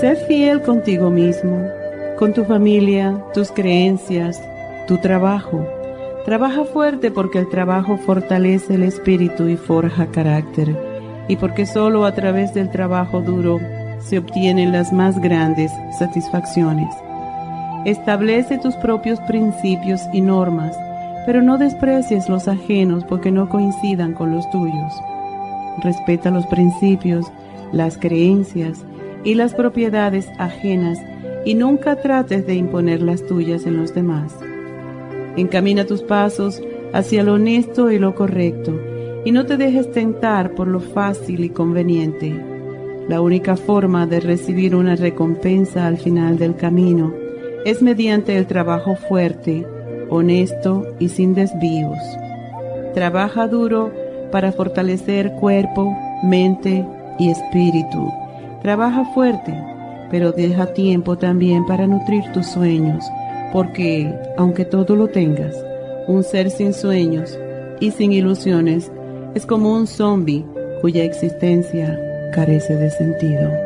Sé fiel contigo mismo, con tu familia, tus creencias, tu trabajo. Trabaja fuerte porque el trabajo fortalece el espíritu y forja carácter, y porque solo a través del trabajo duro se obtienen las más grandes satisfacciones. Establece tus propios principios y normas, pero no desprecies los ajenos porque no coincidan con los tuyos. Respeta los principios, las creencias, y las propiedades ajenas y nunca trates de imponer las tuyas en los demás. Encamina tus pasos hacia lo honesto y lo correcto y no te dejes tentar por lo fácil y conveniente. La única forma de recibir una recompensa al final del camino es mediante el trabajo fuerte, honesto y sin desvíos. Trabaja duro para fortalecer cuerpo, mente y espíritu Trabaja fuerte, pero deja tiempo también para nutrir tus sueños, porque, aunque todo lo tengas, un ser sin sueños y sin ilusiones es como un zombie cuya existencia carece de sentido.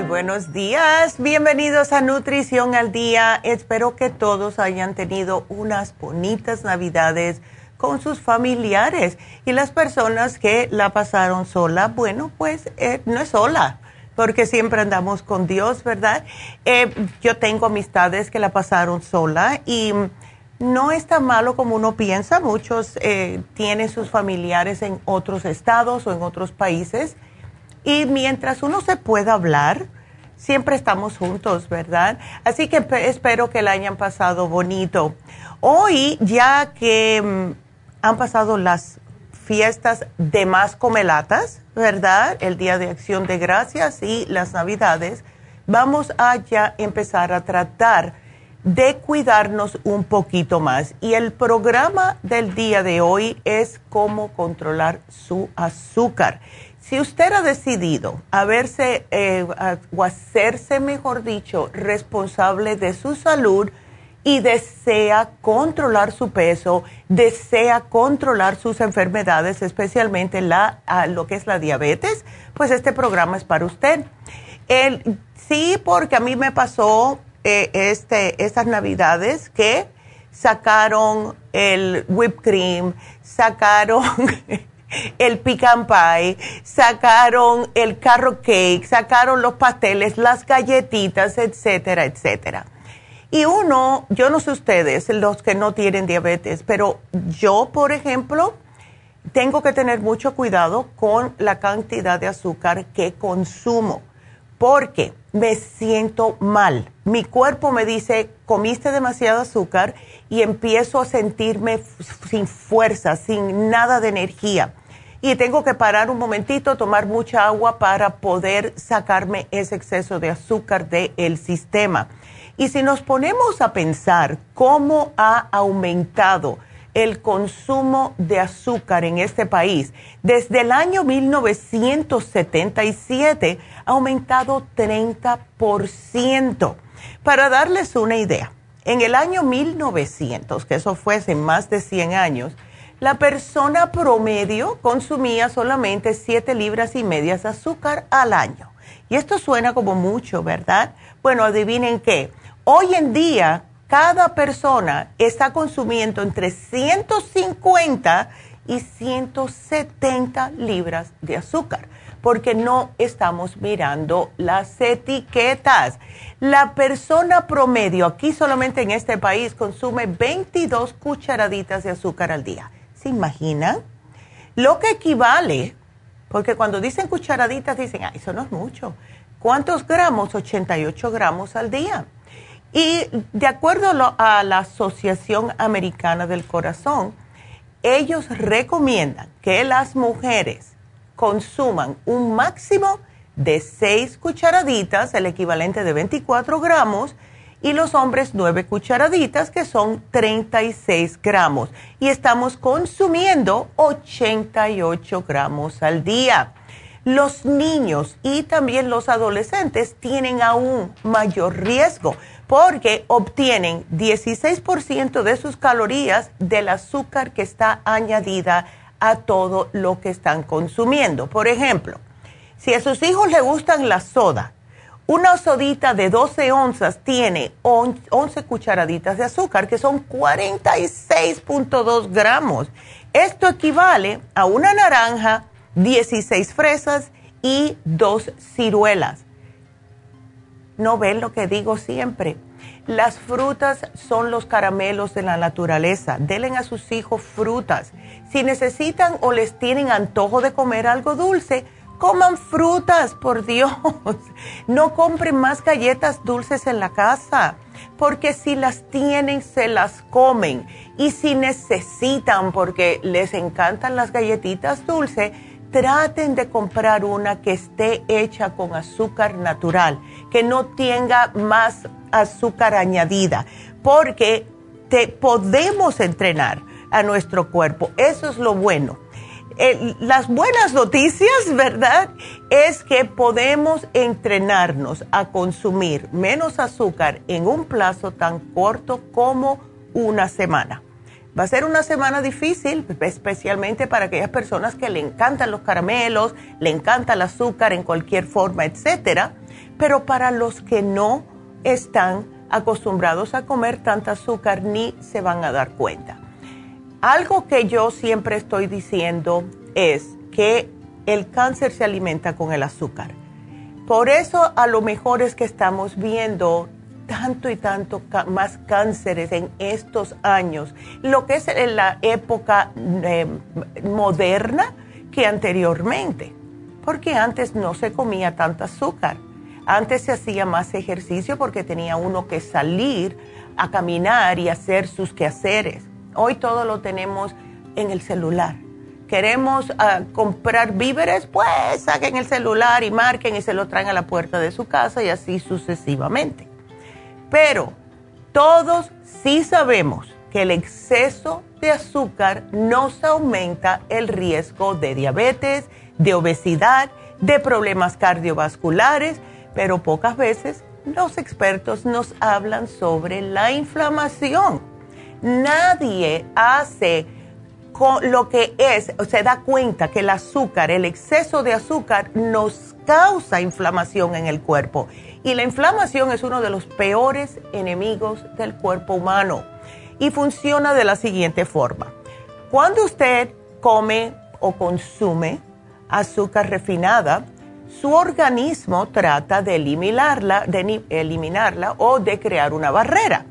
Buenos días. Bienvenidos a Nutrición al Día. Espero que todos hayan tenido unas bonitas navidades con sus familiares. Y las personas que la pasaron sola, bueno, pues eh, no es sola, porque siempre andamos con Dios, ¿verdad? Eh, yo tengo amistades que la pasaron sola y no está malo como uno piensa. Muchos eh, tienen sus familiares en otros estados o en otros países. Y mientras uno se pueda hablar, siempre estamos juntos, ¿verdad? Así que espero que la hayan pasado bonito. Hoy, ya que mm, han pasado las fiestas de más comelatas, ¿verdad? El Día de Acción de Gracias y las Navidades, vamos a ya empezar a tratar de cuidarnos un poquito más. Y el programa del día de hoy es cómo controlar su azúcar. Si usted ha decidido haberse eh, o hacerse, mejor dicho, responsable de su salud y desea controlar su peso, desea controlar sus enfermedades, especialmente la, lo que es la diabetes, pues este programa es para usted. sí, porque a mí me pasó eh, este, estas navidades que sacaron el whipped cream, sacaron el pecan pie, sacaron el carrot cake, sacaron los pasteles, las galletitas, etcétera, etcétera. Y uno, yo no sé ustedes, los que no tienen diabetes, pero yo, por ejemplo, tengo que tener mucho cuidado con la cantidad de azúcar que consumo, porque me siento mal. Mi cuerpo me dice, comiste demasiado azúcar y empiezo a sentirme sin fuerza, sin nada de energía. Y tengo que parar un momentito, tomar mucha agua para poder sacarme ese exceso de azúcar del sistema. Y si nos ponemos a pensar cómo ha aumentado el consumo de azúcar en este país, desde el año 1977 ha aumentado 30%. Para darles una idea, en el año 1900, que eso fue hace más de 100 años, la persona promedio consumía solamente 7 libras y medias de azúcar al año. Y esto suena como mucho, ¿verdad? Bueno, adivinen qué. Hoy en día, cada persona está consumiendo entre 150 y 170 libras de azúcar, porque no estamos mirando las etiquetas. La persona promedio aquí solamente en este país consume 22 cucharaditas de azúcar al día. ¿Se imaginan? Lo que equivale, porque cuando dicen cucharaditas dicen, ah, eso no es mucho. ¿Cuántos gramos? 88 gramos al día. Y de acuerdo a la Asociación Americana del Corazón, ellos recomiendan que las mujeres consuman un máximo de 6 cucharaditas, el equivalente de 24 gramos, y los hombres 9 cucharaditas, que son 36 gramos. Y estamos consumiendo 88 gramos al día. Los niños y también los adolescentes tienen aún mayor riesgo porque obtienen 16% de sus calorías del azúcar que está añadida a todo lo que están consumiendo. Por ejemplo, si a sus hijos les gustan la soda, una sodita de 12 onzas tiene 11 cucharaditas de azúcar, que son 46.2 gramos. Esto equivale a una naranja, 16 fresas y dos ciruelas no ven lo que digo siempre. Las frutas son los caramelos de la naturaleza. Denle a sus hijos frutas. Si necesitan o les tienen antojo de comer algo dulce, coman frutas, por Dios. No compren más galletas dulces en la casa, porque si las tienen, se las comen. Y si necesitan, porque les encantan las galletitas dulces, traten de comprar una que esté hecha con azúcar natural, que no tenga más azúcar añadida, porque te podemos entrenar a nuestro cuerpo. Eso es lo bueno. Las buenas noticias, ¿verdad? Es que podemos entrenarnos a consumir menos azúcar en un plazo tan corto como una semana. Va a ser una semana difícil, especialmente para aquellas personas que le encantan los caramelos, le encanta el azúcar en cualquier forma, etcétera. Pero para los que no están acostumbrados a comer tanta azúcar ni se van a dar cuenta. Algo que yo siempre estoy diciendo es que el cáncer se alimenta con el azúcar. Por eso a lo mejor es que estamos viendo tanto y tanto más cánceres en estos años, lo que es en la época eh, moderna que anteriormente, porque antes no se comía tanto azúcar, antes se hacía más ejercicio porque tenía uno que salir a caminar y hacer sus quehaceres. Hoy todo lo tenemos en el celular. Queremos ah, comprar víveres, pues saquen el celular y marquen y se lo traen a la puerta de su casa y así sucesivamente. Pero todos sí sabemos que el exceso de azúcar nos aumenta el riesgo de diabetes, de obesidad, de problemas cardiovasculares, pero pocas veces los expertos nos hablan sobre la inflamación. Nadie hace lo que es, se da cuenta que el azúcar, el exceso de azúcar nos causa inflamación en el cuerpo y la inflamación es uno de los peores enemigos del cuerpo humano. y funciona de la siguiente forma. Cuando usted come o consume azúcar refinada, su organismo trata de eliminarla, de eliminarla o de crear una barrera.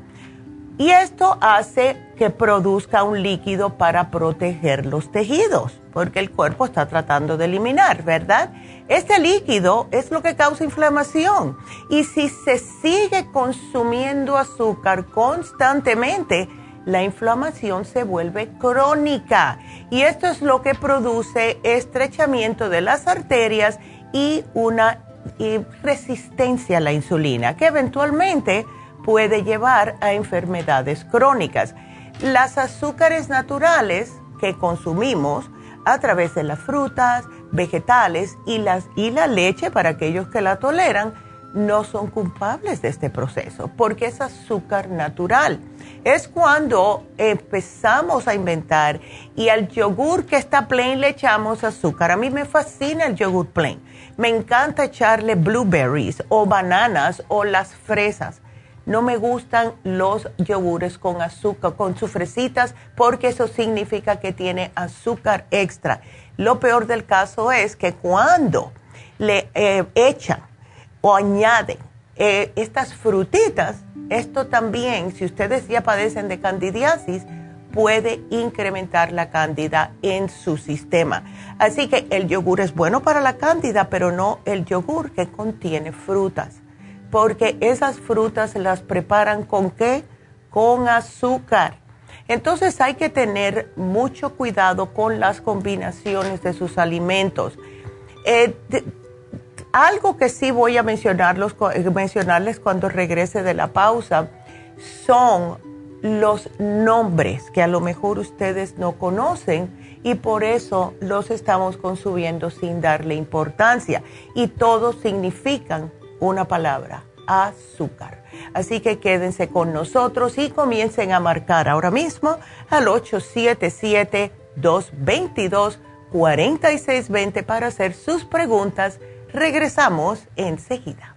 Y esto hace que produzca un líquido para proteger los tejidos, porque el cuerpo está tratando de eliminar, ¿verdad? Este líquido es lo que causa inflamación. Y si se sigue consumiendo azúcar constantemente, la inflamación se vuelve crónica. Y esto es lo que produce estrechamiento de las arterias y una resistencia a la insulina, que eventualmente puede llevar a enfermedades crónicas. Las azúcares naturales que consumimos a través de las frutas, vegetales y, la leche, para aquellos que la toleran, no son culpables de este proceso porque es azúcar natural. Es cuando empezamos a inventar y al yogur que está plain le echamos azúcar. A mí me fascina el yogur plain. Me encanta echarle blueberries o bananas o las fresas no me gustan los yogures con azúcar, con sus fresitas, porque eso significa que tiene azúcar extra. Lo peor del caso es que cuando le eh, echan o añaden eh, estas frutitas, esto también, si ustedes ya padecen de candidiasis, puede incrementar la cándida en su sistema. Así que el yogur es bueno para la cándida, pero no el yogur que contiene frutas porque esas frutas las preparan con qué? Con azúcar. Entonces hay que tener mucho cuidado con las combinaciones de sus alimentos. Eh, algo que sí voy a mencionarlos, eh, mencionarles cuando regrese de la pausa son los nombres que a lo mejor ustedes no conocen y por eso los estamos consumiendo sin darle importancia. Y todos significan una palabra, azúcar. Así que quédense con nosotros y comiencen a marcar ahora mismo al 877-222-4620 para hacer sus preguntas. Regresamos enseguida.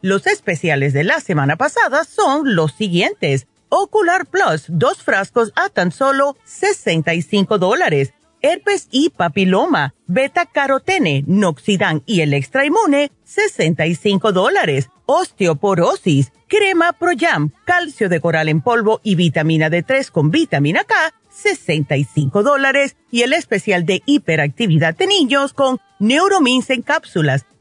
Los especiales de la semana pasada son los siguientes. Ocular Plus, dos frascos a tan solo 65 dólares. Herpes y papiloma, beta carotene, noxidan y el extra inmune, 65 dólares. Osteoporosis, crema Proyam, calcio de coral en polvo y vitamina D3 con vitamina K, 65 dólares. Y el especial de hiperactividad de niños con Neuromins en cápsulas,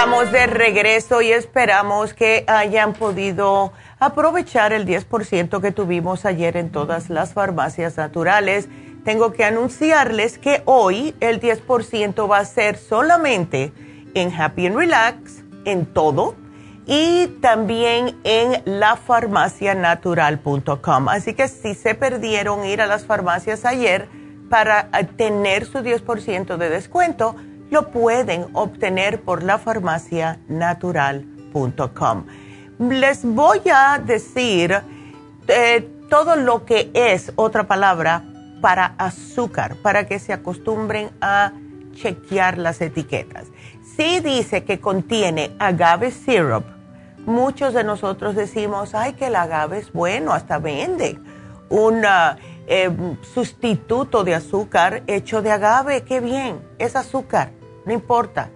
Estamos de regreso y esperamos que hayan podido aprovechar el 10% que tuvimos ayer en todas las farmacias naturales. Tengo que anunciarles que hoy el 10% va a ser solamente en Happy and Relax, en todo, y también en lafarmacianatural.com. Así que si se perdieron ir a las farmacias ayer para tener su 10% de descuento, lo pueden obtener por lafarmacianatural.com. Les voy a decir eh, todo lo que es otra palabra para azúcar, para que se acostumbren a chequear las etiquetas. Si dice que contiene agave syrup, muchos de nosotros decimos, ay, que el agave es bueno, hasta vende un eh, sustituto de azúcar hecho de agave, qué bien, es azúcar no importa.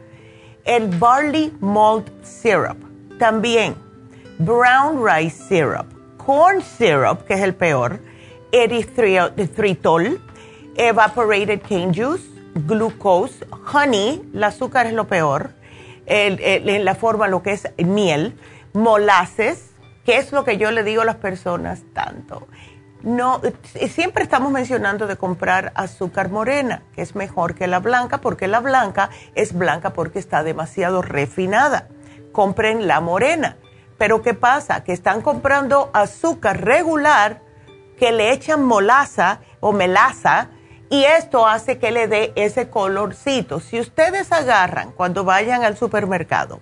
El barley malt syrup, también. Brown rice syrup, corn syrup, que es el peor, erythritol, evaporated cane juice, glucose, honey, el azúcar es lo peor, en la forma lo que es miel, molasses, que es lo que yo le digo a las personas tanto no, eh, siempre estamos mencionando de comprar azúcar morena, que es mejor que la blanca, porque la blanca es blanca porque está demasiado refinada. Compren la morena. Pero ¿qué pasa? Que están comprando azúcar regular que le echan molaza o melaza y esto hace que le dé ese colorcito. Si ustedes agarran cuando vayan al supermercado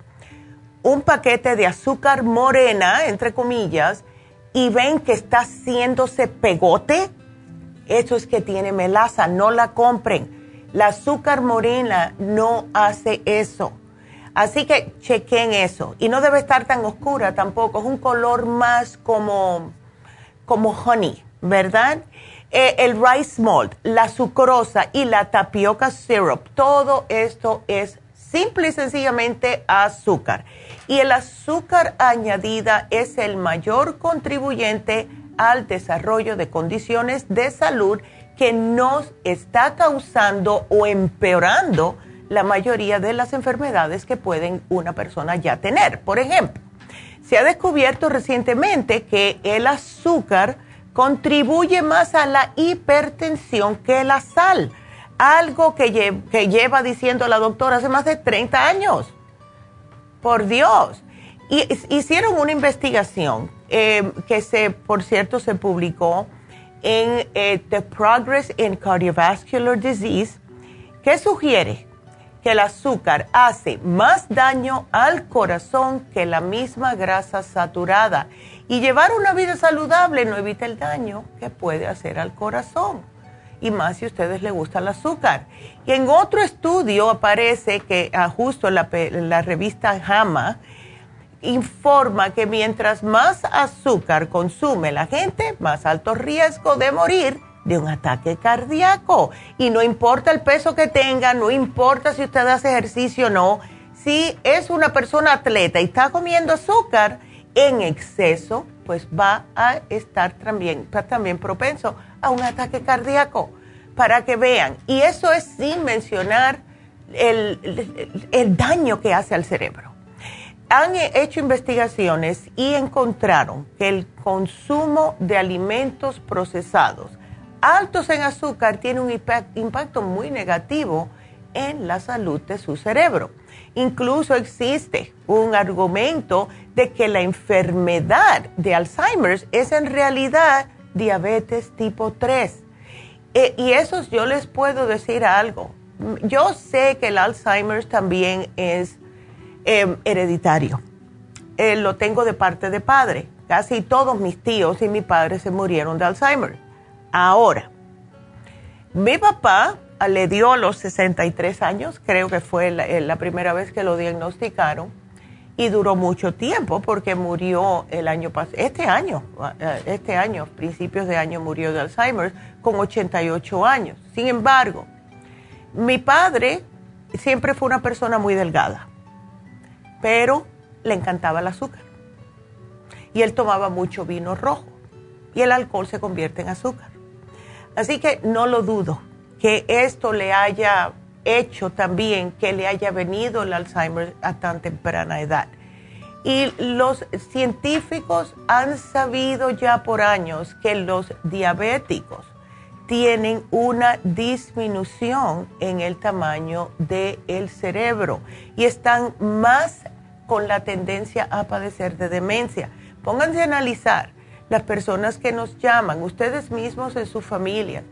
un paquete de azúcar morena, entre comillas, y ven que está haciéndose pegote, eso es que tiene melaza, no la compren. La azúcar morena no hace eso. Así que chequen eso. Y no debe estar tan oscura tampoco, es un color más como, como honey, ¿verdad? Eh, el rice malt, la sucrosa y la tapioca syrup, todo esto es simple y sencillamente azúcar y el azúcar añadida es el mayor contribuyente al desarrollo de condiciones de salud que nos está causando o empeorando la mayoría de las enfermedades que pueden una persona ya tener. Por ejemplo, se ha descubierto recientemente que el azúcar contribuye más a la hipertensión que la sal, algo que, que lleva diciendo la doctora hace más de 30 años por Dios. Hicieron una investigación eh, que se, por cierto, se publicó en eh, The Progress in Cardiovascular Disease, que sugiere que el azúcar hace más daño al corazón que la misma grasa saturada. Y llevar una vida saludable no evita el daño que puede hacer al corazón y más si a ustedes les gusta el azúcar. Y en otro estudio aparece que ah, justo la, la revista JAMA informa que mientras más azúcar consume la gente, más alto riesgo de morir de un ataque cardíaco. Y no importa el peso que tenga, no importa si usted hace ejercicio o no, si es una persona atleta y está comiendo azúcar en exceso, pues va a estar también, también propenso a un ataque cardíaco, para que vean. Y eso es sin mencionar el, el, daño que hace al cerebro. Han hecho investigaciones y encontraron que el consumo de alimentos procesados altos en azúcar tiene un impacto muy negativo en la salud de su cerebro. Incluso existe un argumento de que la enfermedad de Alzheimer es en realidad diabetes tipo 3. Eh, y eso yo les puedo decir algo. Yo sé que el Alzheimer también es em, hereditario. Eh, lo tengo de parte de padre. Casi todos mis tíos y mi padre se murieron de Alzheimer. Ahora, mi papá le dio a los 63 años, creo que fue la, eh, la primera vez que lo diagnosticaron, y duró mucho tiempo porque murió el año pasado, este año, eh, este año, principios de año murió de Alzheimer con 88 años. Sin embargo, mi padre siempre fue una persona muy delgada, pero le encantaba el azúcar. Y él tomaba mucho vino rojo y el alcohol se convierte en azúcar. Así que no lo dudo que esto le haya hecho también que le haya venido el Alzheimer a tan temprana edad. Y los científicos han sabido ya por años que los diabéticos tienen una disminución en el tamaño del cerebro y están más con la tendencia a padecer de demencia. Pónganse a analizar las personas que nos llaman, ustedes mismos en su familia,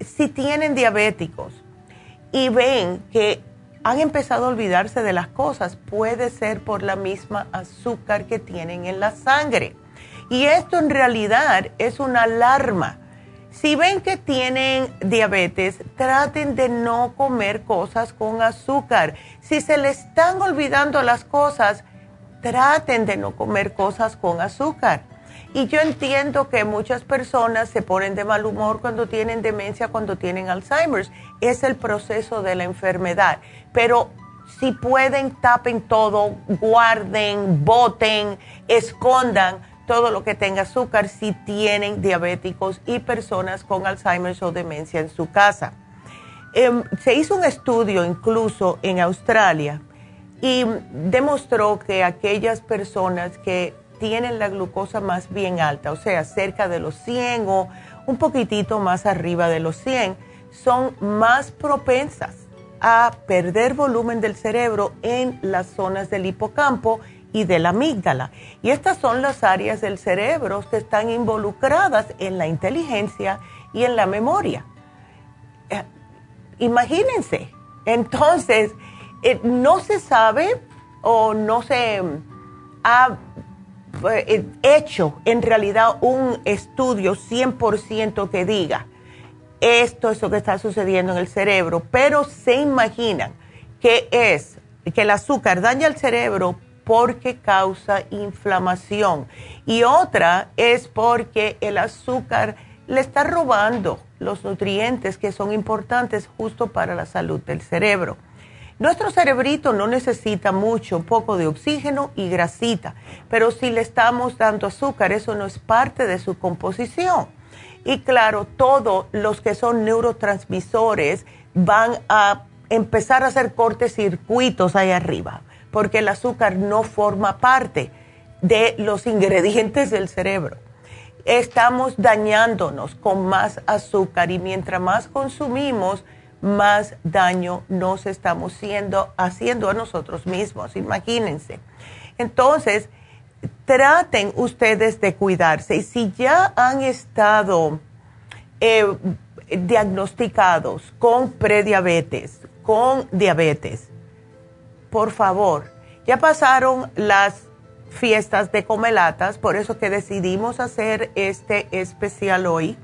si tienen diabéticos, y ven que han empezado a olvidarse de las cosas, puede ser por la misma azúcar que tienen en la sangre. Y esto en realidad es una alarma. Si ven que tienen diabetes, traten de no comer cosas con azúcar. Si se les están olvidando las cosas, traten de no comer cosas con azúcar. Y yo entiendo que muchas personas se ponen de mal humor cuando tienen demencia, cuando tienen Alzheimer's. Es el proceso de la enfermedad. Pero si pueden, tapen todo, guarden, boten, escondan todo lo que tenga azúcar si tienen diabéticos y personas con Alzheimer's o demencia en su casa. Em, se hizo un estudio incluso en Australia y demostró que aquellas personas que tienen la glucosa más bien alta, o sea, cerca de los 100 o un poquitito más arriba de los 100, son más propensas a perder volumen del cerebro en las zonas del hipocampo y de la amígdala. Y estas son las áreas del cerebro que están involucradas en la inteligencia y en la memoria. Eh, imagínense, entonces, eh, no se sabe o no se ha hecho en realidad un estudio 100% que diga esto es lo que está sucediendo en el cerebro, pero se imaginan que es que el azúcar daña el cerebro porque causa inflamación y otra es porque el azúcar le está robando los nutrientes que son importantes justo para la salud del cerebro. Nuestro cerebrito no necesita mucho, poco de oxígeno y grasita, pero si le estamos dando azúcar, eso no es parte de su composición. Y claro, todos los que son neurotransmisores van a empezar a hacer cortecircuitos ahí arriba, porque el azúcar no forma parte de los ingredientes del cerebro. Estamos dañándonos con más azúcar y mientras más consumimos, más daño nos estamos haciendo a nosotros mismos, imagínense. Entonces, traten ustedes de cuidarse y si ya han estado eh, diagnosticados con prediabetes, con diabetes, por favor, ya pasaron las fiestas de comelatas, por eso que decidimos hacer este especial hoy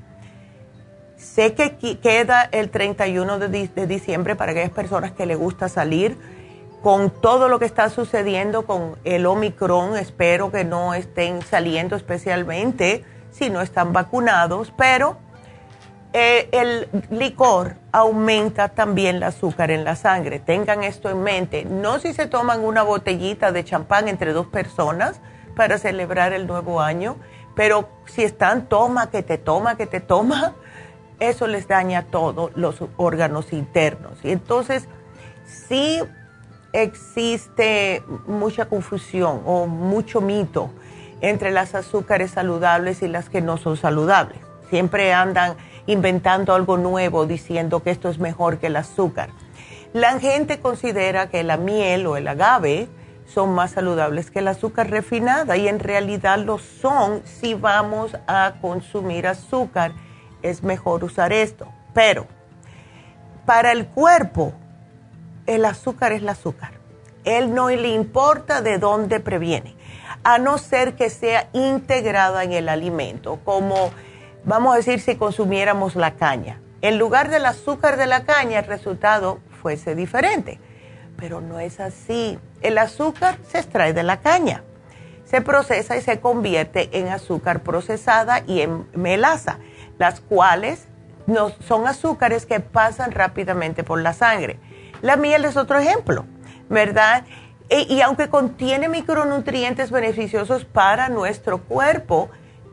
Sé que queda el 31 de, diciembre para aquellas personas que les gusta salir. Con todo lo que está sucediendo con el Omicron, espero que no estén saliendo especialmente si no están vacunados, pero eh, el licor aumenta también el azúcar en la sangre. Tengan esto en mente. No si se toman una botellita de champán entre dos personas para celebrar el nuevo año, pero si están toma, que te toma, que te toma, eso les daña todos los órganos internos. Y entonces, sí existe mucha confusión o mucho mito entre las azúcares saludables y las que no son saludables. Siempre andan inventando algo nuevo diciendo que esto es mejor que el azúcar. La gente considera que la miel o el agave son más saludables que el azúcar refinada y en realidad lo son si vamos a consumir azúcar es mejor usar esto. Pero para el cuerpo, el azúcar es el azúcar. Él no le importa de dónde previene, a no ser que sea integrada en el alimento, como vamos a decir si consumiéramos la caña. En lugar del azúcar de la caña, el resultado fuese diferente. pero no es así. El azúcar se extrae de la caña, se procesa y se convierte en azúcar procesada y en melaza, las cuales no, son azúcares que pasan rápidamente por la sangre. La miel es otro ejemplo, ¿verdad? E, y aunque contiene micronutrientes beneficiosos para nuestro cuerpo,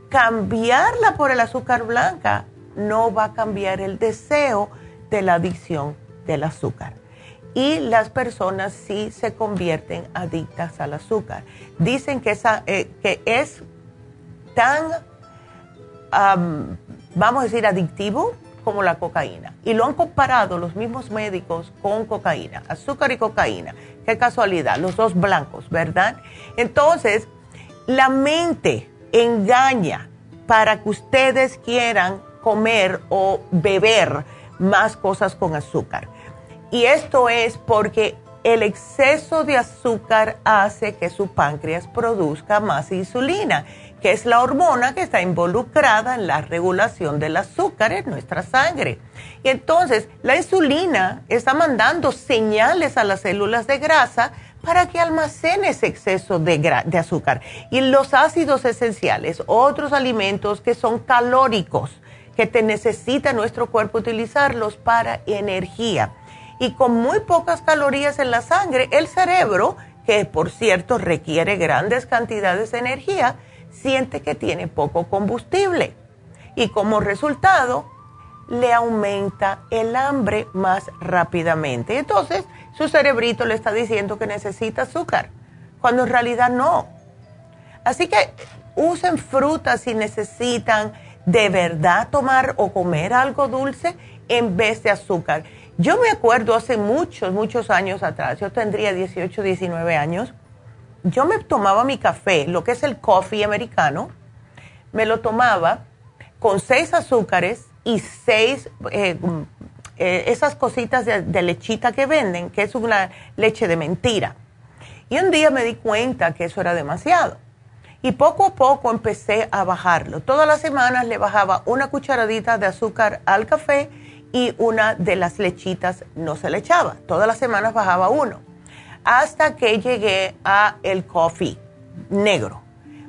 cambiarla por el azúcar blanca no va a cambiar el deseo de la adicción del azúcar. Y las personas sí se convierten adictas al azúcar. Dicen que, esa, eh, que es tan, vamos a decir, adictivo como la cocaína. Y lo han comparado los mismos médicos con cocaína, azúcar y cocaína. Qué casualidad, los dos blancos, ¿verdad? Entonces, la mente engaña para que ustedes quieran comer o beber más cosas con azúcar. Y esto es porque el exceso de azúcar hace que su páncreas produzca más insulina que es la hormona que está involucrada en la regulación del azúcar en nuestra sangre. Y entonces la insulina está mandando señales a las células de grasa para que almacene ese exceso de, de azúcar. Y los ácidos esenciales, otros alimentos que son calóricos, que te necesita nuestro cuerpo utilizarlos para energía. Y con muy pocas calorías en la sangre, el cerebro, que por cierto requiere grandes cantidades de energía, siente que tiene poco combustible y como resultado le aumenta el hambre más rápidamente. Entonces su cerebrito le está diciendo que necesita azúcar, cuando en realidad no. Así que usen frutas si necesitan de verdad tomar o comer algo dulce en vez de azúcar. Yo me acuerdo hace muchos, muchos años atrás, yo tendría 18, 19 años, yo me tomaba mi café, lo que es el coffee americano, me lo tomaba con seis azúcares y seis, eh, eh, esas cositas de, lechita que venden, que es una leche de mentira. Y un día me di cuenta que eso era demasiado. Y poco a poco empecé a bajarlo. Todas las semanas le bajaba una cucharadita de azúcar al café y una de las lechitas no se le echaba. Todas las semanas bajaba uno hasta que llegué a el coffee negro.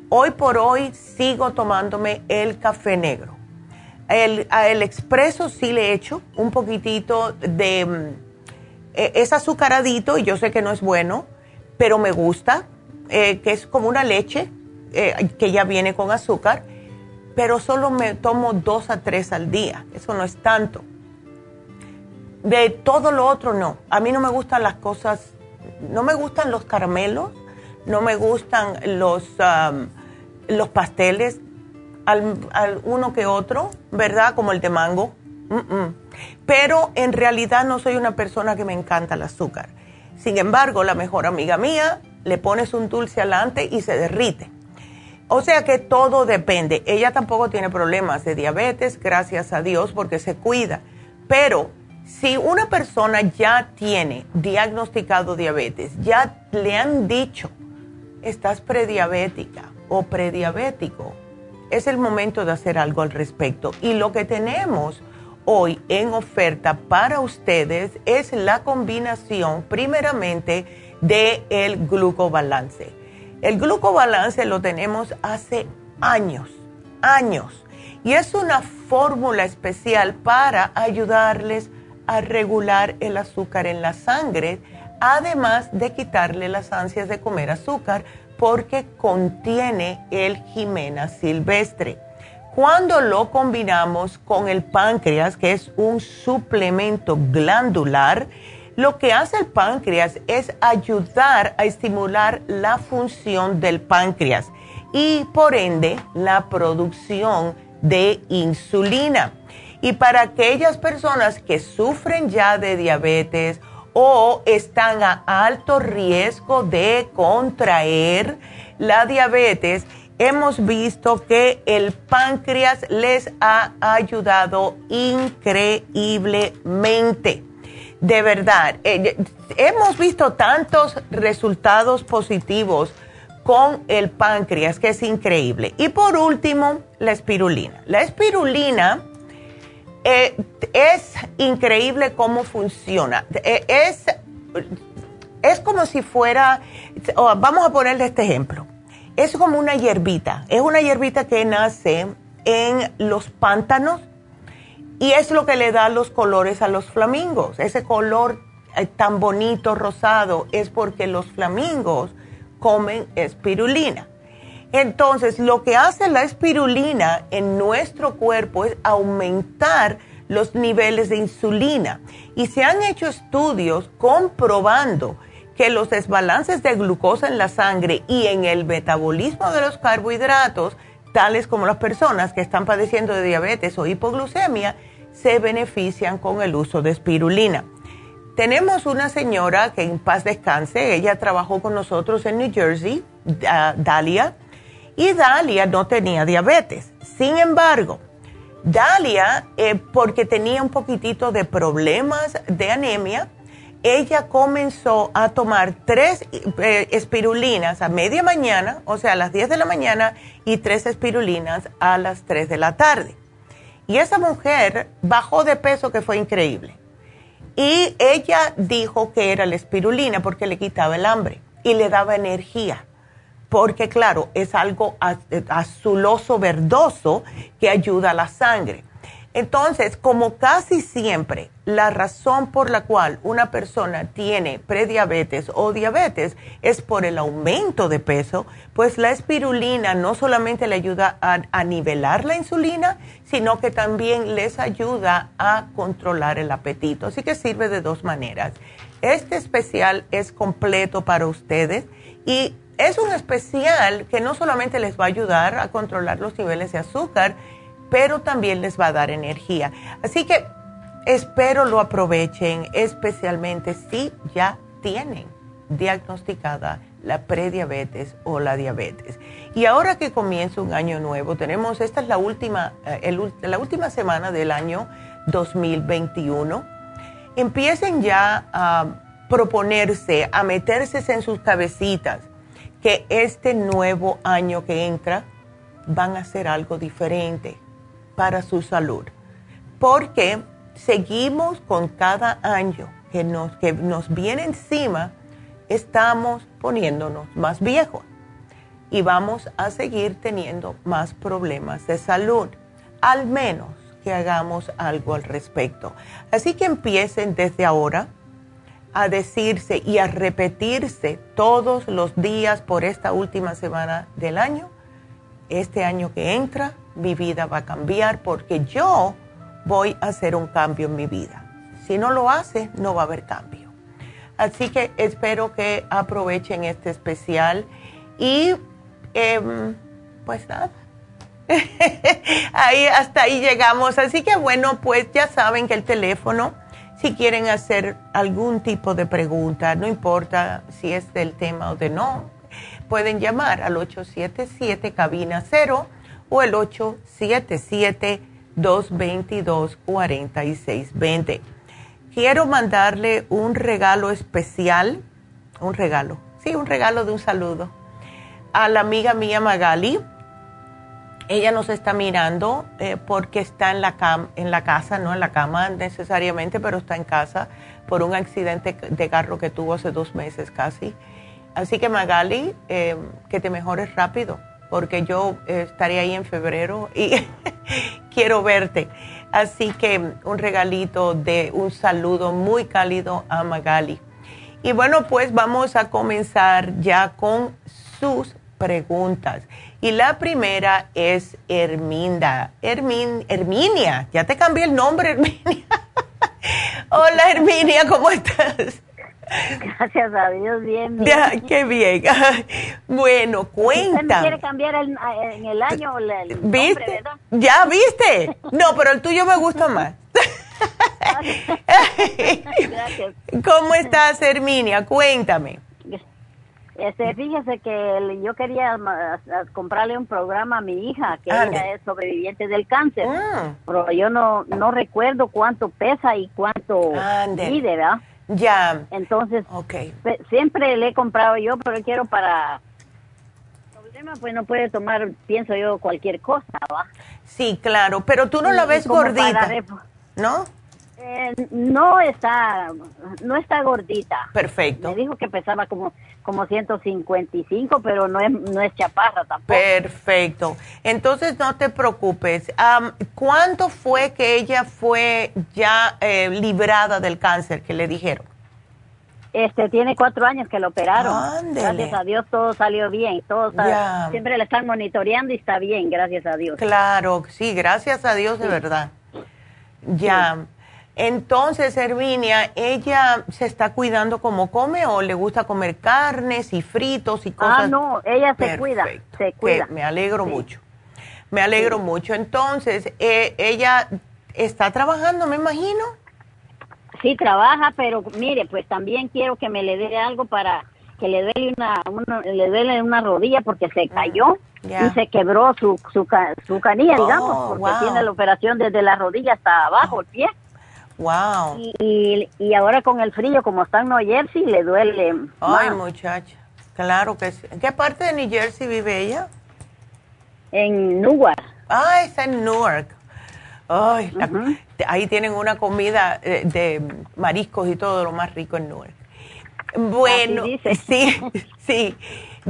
Hoy por hoy sigo tomándome el café negro. El, el expreso sí le echo un poquitito de... Mm, e, es azucaradito y yo sé que no es bueno, pero me gusta, eh, que es como una leche eh, que ya viene con azúcar, pero solo me tomo dos a tres al día, eso no es tanto. De todo lo otro no, a mí no me gustan las cosas no me gustan los caramelos, no me gustan los, los pasteles, al, uno que otro, ¿verdad? Como el de mango. Pero en realidad no soy una persona que me encanta el azúcar. Sin embargo, la mejor amiga mía le pones un dulce adelante y se derrite. O sea que todo depende. Ella tampoco tiene problemas de diabetes, gracias a Dios, porque se cuida. Pero si una persona ya tiene diagnosticado diabetes, ya le han dicho, estás prediabética o prediabético, es el momento de hacer algo al respecto. Y lo que tenemos hoy en oferta para ustedes es la combinación primeramente de el glucobalance. El glucobalance lo tenemos hace años, años. Y es una fórmula especial para ayudarles a regular el azúcar en la sangre, además de quitarle las ansias de comer azúcar porque contiene el jimena silvestre. Cuando lo combinamos con el páncreas, que es un suplemento glandular, lo que hace el páncreas es ayudar a estimular la función del páncreas y por ende la producción de insulina. Y para aquellas personas que sufren ya de diabetes o están a alto riesgo de contraer la diabetes, hemos visto que el páncreas les ha ayudado increíblemente. De verdad, eh, hemos visto tantos resultados positivos con el páncreas que es increíble. Y por último, la espirulina. La espirulina eh, es increíble cómo funciona. Eh, es, es como si fuera, vamos a ponerle este ejemplo, es como una hierbita, es una hierbita que nace en los pantanos y es lo que le da los colores a los flamingos. Ese color eh, tan bonito rosado es porque los flamingos comen espirulina. Entonces, lo que hace la espirulina en nuestro cuerpo es aumentar los niveles de insulina. Y se han hecho estudios comprobando que los desbalances de glucosa en la sangre y en el metabolismo de los carbohidratos, tales como las personas que están padeciendo de diabetes o hipoglucemia, se benefician con el uso de espirulina. Tenemos una señora que en paz descanse, ella trabajó con nosotros en New Jersey, Dalia, y Dalia no tenía diabetes. Sin embargo, Dalia, eh, porque tenía un poquitito de problemas de anemia, ella comenzó a tomar tres eh, espirulinas a media mañana, o sea, a las 10 de la mañana, y tres espirulinas a las 3 de la tarde. Y esa mujer bajó de peso que fue increíble. Y ella dijo que era la espirulina porque le quitaba el hambre y le daba energía. Porque claro, es algo azuloso, verdoso que ayuda a la sangre. Entonces, como casi siempre, la razón por la cual una persona tiene prediabetes o diabetes es por el aumento de peso, pues la espirulina no solamente le ayuda a, nivelar la insulina, sino que también les ayuda a controlar el apetito. Así que sirve de dos maneras. Este especial es completo para ustedes y es un especial que no solamente les va a ayudar a controlar los niveles de azúcar, pero también les va a dar energía. Así que espero lo aprovechen, especialmente si ya tienen diagnosticada la prediabetes o la diabetes. Y ahora que comienza un año nuevo, tenemos, esta es la última, eh, la última semana del año 2021. Empiecen ya a proponerse, a meterse en sus cabecitas que este nuevo año que entra van a hacer algo diferente para su salud. Porque seguimos con cada año que nos, que nos viene encima, estamos poniéndonos más viejos y vamos a seguir teniendo más problemas de salud, al menos que hagamos algo al respecto. Así que empiecen desde ahora a decirse y a repetirse todos los días por esta última semana del año, este año que entra, mi vida va a cambiar porque yo voy a hacer un cambio en mi vida. Si no lo hace, no va a haber cambio. Así que espero que aprovechen este especial y em, pues nada. ahí hasta ahí llegamos. Así que bueno, pues ya saben que el teléfono, si quieren hacer algún tipo de pregunta, no importa si es del tema o de no, pueden llamar al 877 cabina 0 o el 877-222-4620. Quiero mandarle un regalo especial, un regalo, sí, un regalo de un saludo, a la amiga mía Magali. Ella nos está mirando eh, porque está en la, en la casa, no en la cama necesariamente, pero está en casa por un accidente de carro que tuvo hace dos meses casi. Así que Magali, eh, que te mejores rápido porque yo eh, estaré ahí en febrero y quiero verte. Así que un regalito de un saludo muy cálido a Magali. Y bueno, pues vamos a comenzar ya con sus preguntas. Y la primera es Herminda. Hermin, Herminia, ya te cambié el nombre, Herminia. Hola Herminia, ¿cómo estás? Gracias a Dios, bien. Ya, qué bien. bueno, cuenta. ¿Usted quiere cambiar el, en el año el, ¿Viste? ¿Ya viste? No, pero el tuyo me gusta más. Gracias. ¿Cómo estás, Herminia? Cuéntame. Este, fíjese que yo quería comprarle un programa a mi hija, que ella es sobreviviente del cáncer, ah. pero yo no no recuerdo cuánto pesa y cuánto mide, ¿verdad? Ya. Entonces, okay. siempre le he comprado yo, pero quiero para problema, pues no puede tomar, pienso yo, cualquier cosa, ¿va? Sí, claro, pero tú no la ves gordita, ¿no? Eh, no está, no está gordita. Perfecto. Me dijo que pesaba como, como 155, pero no es, no es chaparra tampoco. Perfecto. Entonces no te preocupes. ¿Cuánto fue que ella fue ya eh, librada del cáncer que le dijeron? Este tiene cuatro años que lo operaron. Gracias a Dios todo salió bien. Todo siempre le están monitoreando y está bien, gracias a Dios. Claro, sí, gracias a Dios de verdad. Ya. Entonces, Herminia, ¿ella se está cuidando como come o le gusta comer carnes y fritos y cosas? Ah, no, ella se cuida, se cuida. me alegro mucho. Me alegro mucho. Entonces, eh, ¿ella está trabajando, me imagino? Sí, trabaja, pero mire, pues también quiero que me le dé algo para que le dé una, le dé una rodilla porque se cayó y se quebró su, su, su canilla, digamos, oh, porque tiene la operación desde la rodilla hasta abajo, el pie. Wow. Y, y, ahora con el frío, como está en New Jersey, le duele. Ay, muchacha. Claro que sí. ¿En qué parte de New Jersey vive ella? En Newark. Ah, está en Newark. Ay, ahí tienen una comida eh, de, mariscos y todo lo más rico en Newark. Bueno, sí, sí.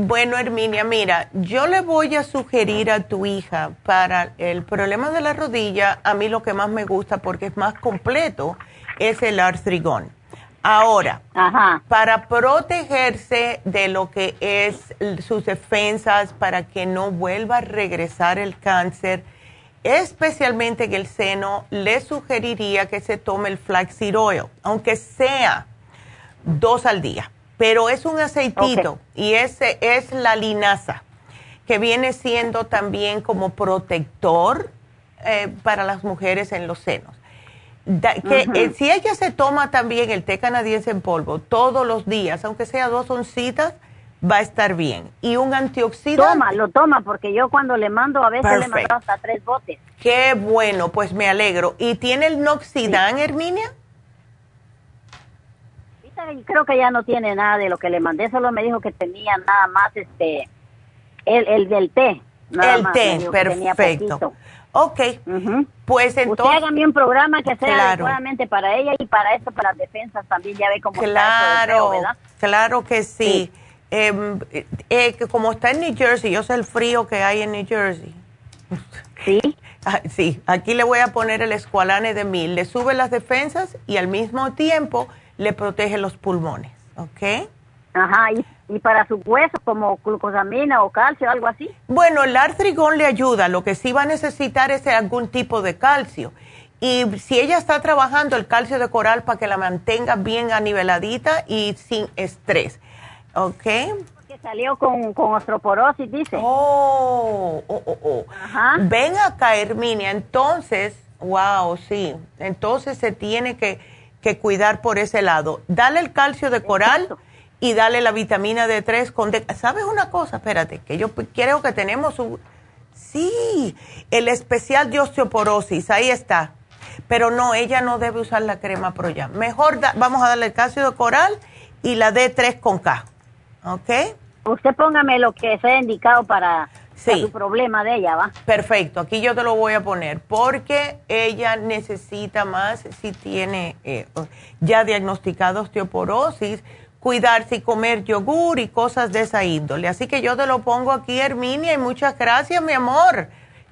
Bueno, Herminia, mira, yo le voy a sugerir a tu hija para el problema de la rodilla, a mí lo que más me gusta porque es más completo, es el artrigón. Ahora, para protegerse de lo que es sus defensas, para que no vuelva a regresar el cáncer, especialmente en el seno, le sugeriría que se tome el flaxseed oil, aunque sea dos al día pero es un aceitito y ese es la linaza, que viene siendo también como protector eh, para las mujeres en los senos. que, eh, si ella se toma también el té canadiense en polvo todos los días, aunque sea dos oncitas, va a estar bien. Y un antioxidante. Toma, lo toma, porque yo cuando le mando, a veces le mando hasta tres botes. Qué bueno, pues me alegro. ¿Y tiene el Noxidán, Herminia? Creo que ya no tiene nada de lo que le mandé, solo me dijo que tenía nada más este el, el del té. el té, perfecto. Ok, pues entonces... Usted hágame un programa que sea adecuadamente para ella y para esto, para las defensas también, ya ve cómo claro, está Claro que sí. Em, eh, como está en New Jersey, yo sé el frío que hay en New Jersey. Sí. Ah, sí, aquí le voy a poner el escualane de mil. Le sube las defensas y al mismo tiempo le protege los pulmones, ¿ok? Ajá, y, para sus huesos como glucosamina o calcio, algo así. Bueno, el artrigón le ayuda, lo que sí va a necesitar es algún tipo de calcio. Y si ella está trabajando el calcio de coral para que la mantenga bien aniveladita y sin estrés, ¿ok? Porque salió con, con osteoporosis, dice. Oh, oh, oh, oh. Ajá. Ven acá, Herminia, entonces, wow, sí, entonces se tiene que que cuidar por ese lado. Dale el calcio de coral y dale la vitamina D3 con... ¿Sabes una cosa? Espérate, que yo creo que tenemos un... Sí, el especial de osteoporosis, ahí está. Pero no, ella no debe usar la crema Proyam. Mejor vamos a darle el calcio de coral y la D3 con K. ¿Ok? Usted póngame lo que sea indicado para sí. problema de ella, ¿va? Perfecto, aquí yo te lo voy a poner porque ella necesita más si tiene eh, ya diagnosticado osteoporosis, cuidarse y comer yogur y cosas de esa índole. Así que yo te lo pongo aquí, Herminia, y muchas gracias, mi amor.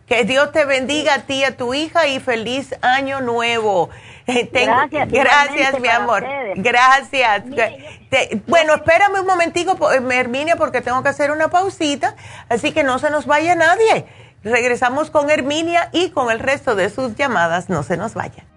Que Dios te bendiga a ti y a tu hija y feliz año nuevo. gracias, gracias mi amor. Gracias. bueno, espérame un momentico, Herminia, porque tengo que hacer una pausita, así que no se nos vaya nadie. Regresamos con Herminia y con el resto de sus llamadas. No se nos vayan.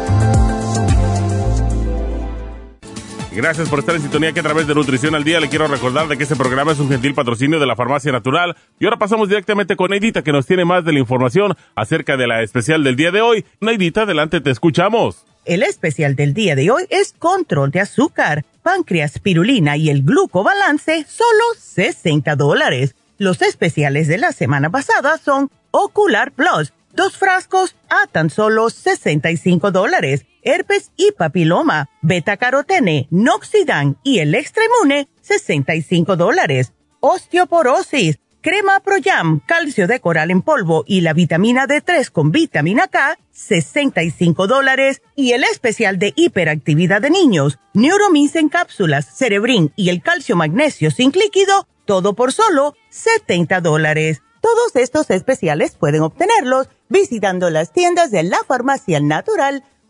Gracias por estar en sintonía que a través de Nutrición al Día le quiero recordar de que este programa es un gentil patrocinio de la Farmacia Natural. Y ahora pasamos directamente con Neidita que nos tiene más de la información acerca de la especial del día de hoy. Neidita, adelante, te escuchamos. El especial del día de hoy es control de azúcar, páncreas, pirulina y el glucobalance, solo 60 dólares. Los especiales de la semana pasada son Ocular Plus, dos frascos a tan solo 65 dólares. Herpes y papiloma, beta carotene, noxidan y el extremune, 65 dólares. Osteoporosis, crema Proyam, calcio de coral en polvo y la vitamina D3 con vitamina K, 65 dólares. Y el especial de hiperactividad de niños, Neuromins en cápsulas, Cerebrin y el calcio magnesio sin líquido, todo por solo 70 dólares. Todos estos especiales pueden obtenerlos visitando las tiendas de la farmacia natural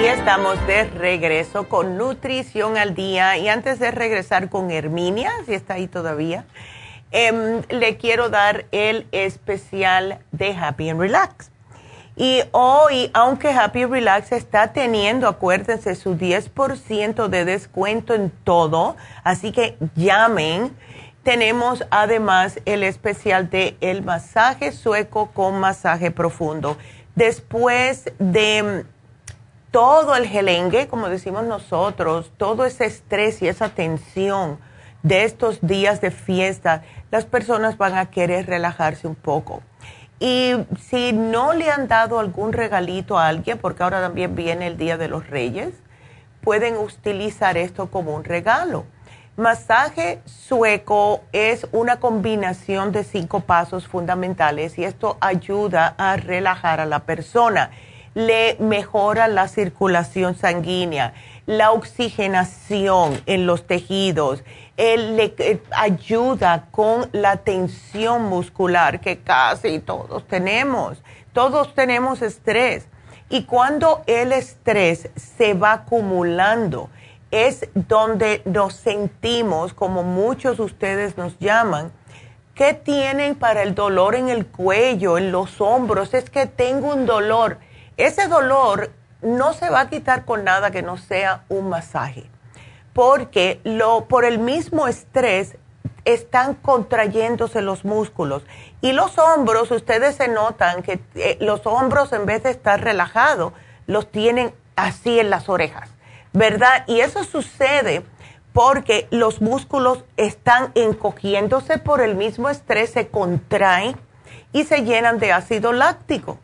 Y estamos de regreso con Nutrición al Día. Y antes de regresar con Herminia, si está ahí todavía, em, le quiero dar el especial de Happy and Relax. Y hoy, aunque Happy Relax está teniendo, acuérdense, su 10% de descuento en todo, así que llamen. Tenemos además el especial de el masaje sueco con masaje profundo. Después de todo el gelengue, como decimos nosotros, todo ese estrés y esa tensión de estos días de fiesta, las personas van a querer relajarse un poco. Y si no le han dado algún regalito a alguien, porque ahora también viene el Día de los Reyes, pueden utilizar esto como un regalo. Masaje sueco es una combinación de cinco pasos fundamentales y esto ayuda a relajar a la persona le mejora la circulación sanguínea, la oxigenación en los tejidos, él le eh, ayuda con la tensión muscular que casi todos tenemos. Todos tenemos estrés. Y cuando el estrés se va acumulando, es donde nos sentimos, como muchos de ustedes nos llaman, ¿qué tienen para el dolor en el cuello, en los hombros? Es que tengo un dolor ese dolor no se va a quitar con nada que no sea un masaje, porque por el mismo estrés están contrayéndose los músculos. Y los hombros, ustedes se notan que eh, los hombros en vez de estar relajados, los tienen así en las orejas, ¿verdad? Y eso sucede porque los músculos están encogiéndose por el mismo estrés, se contraen y se llenan de ácido láctico.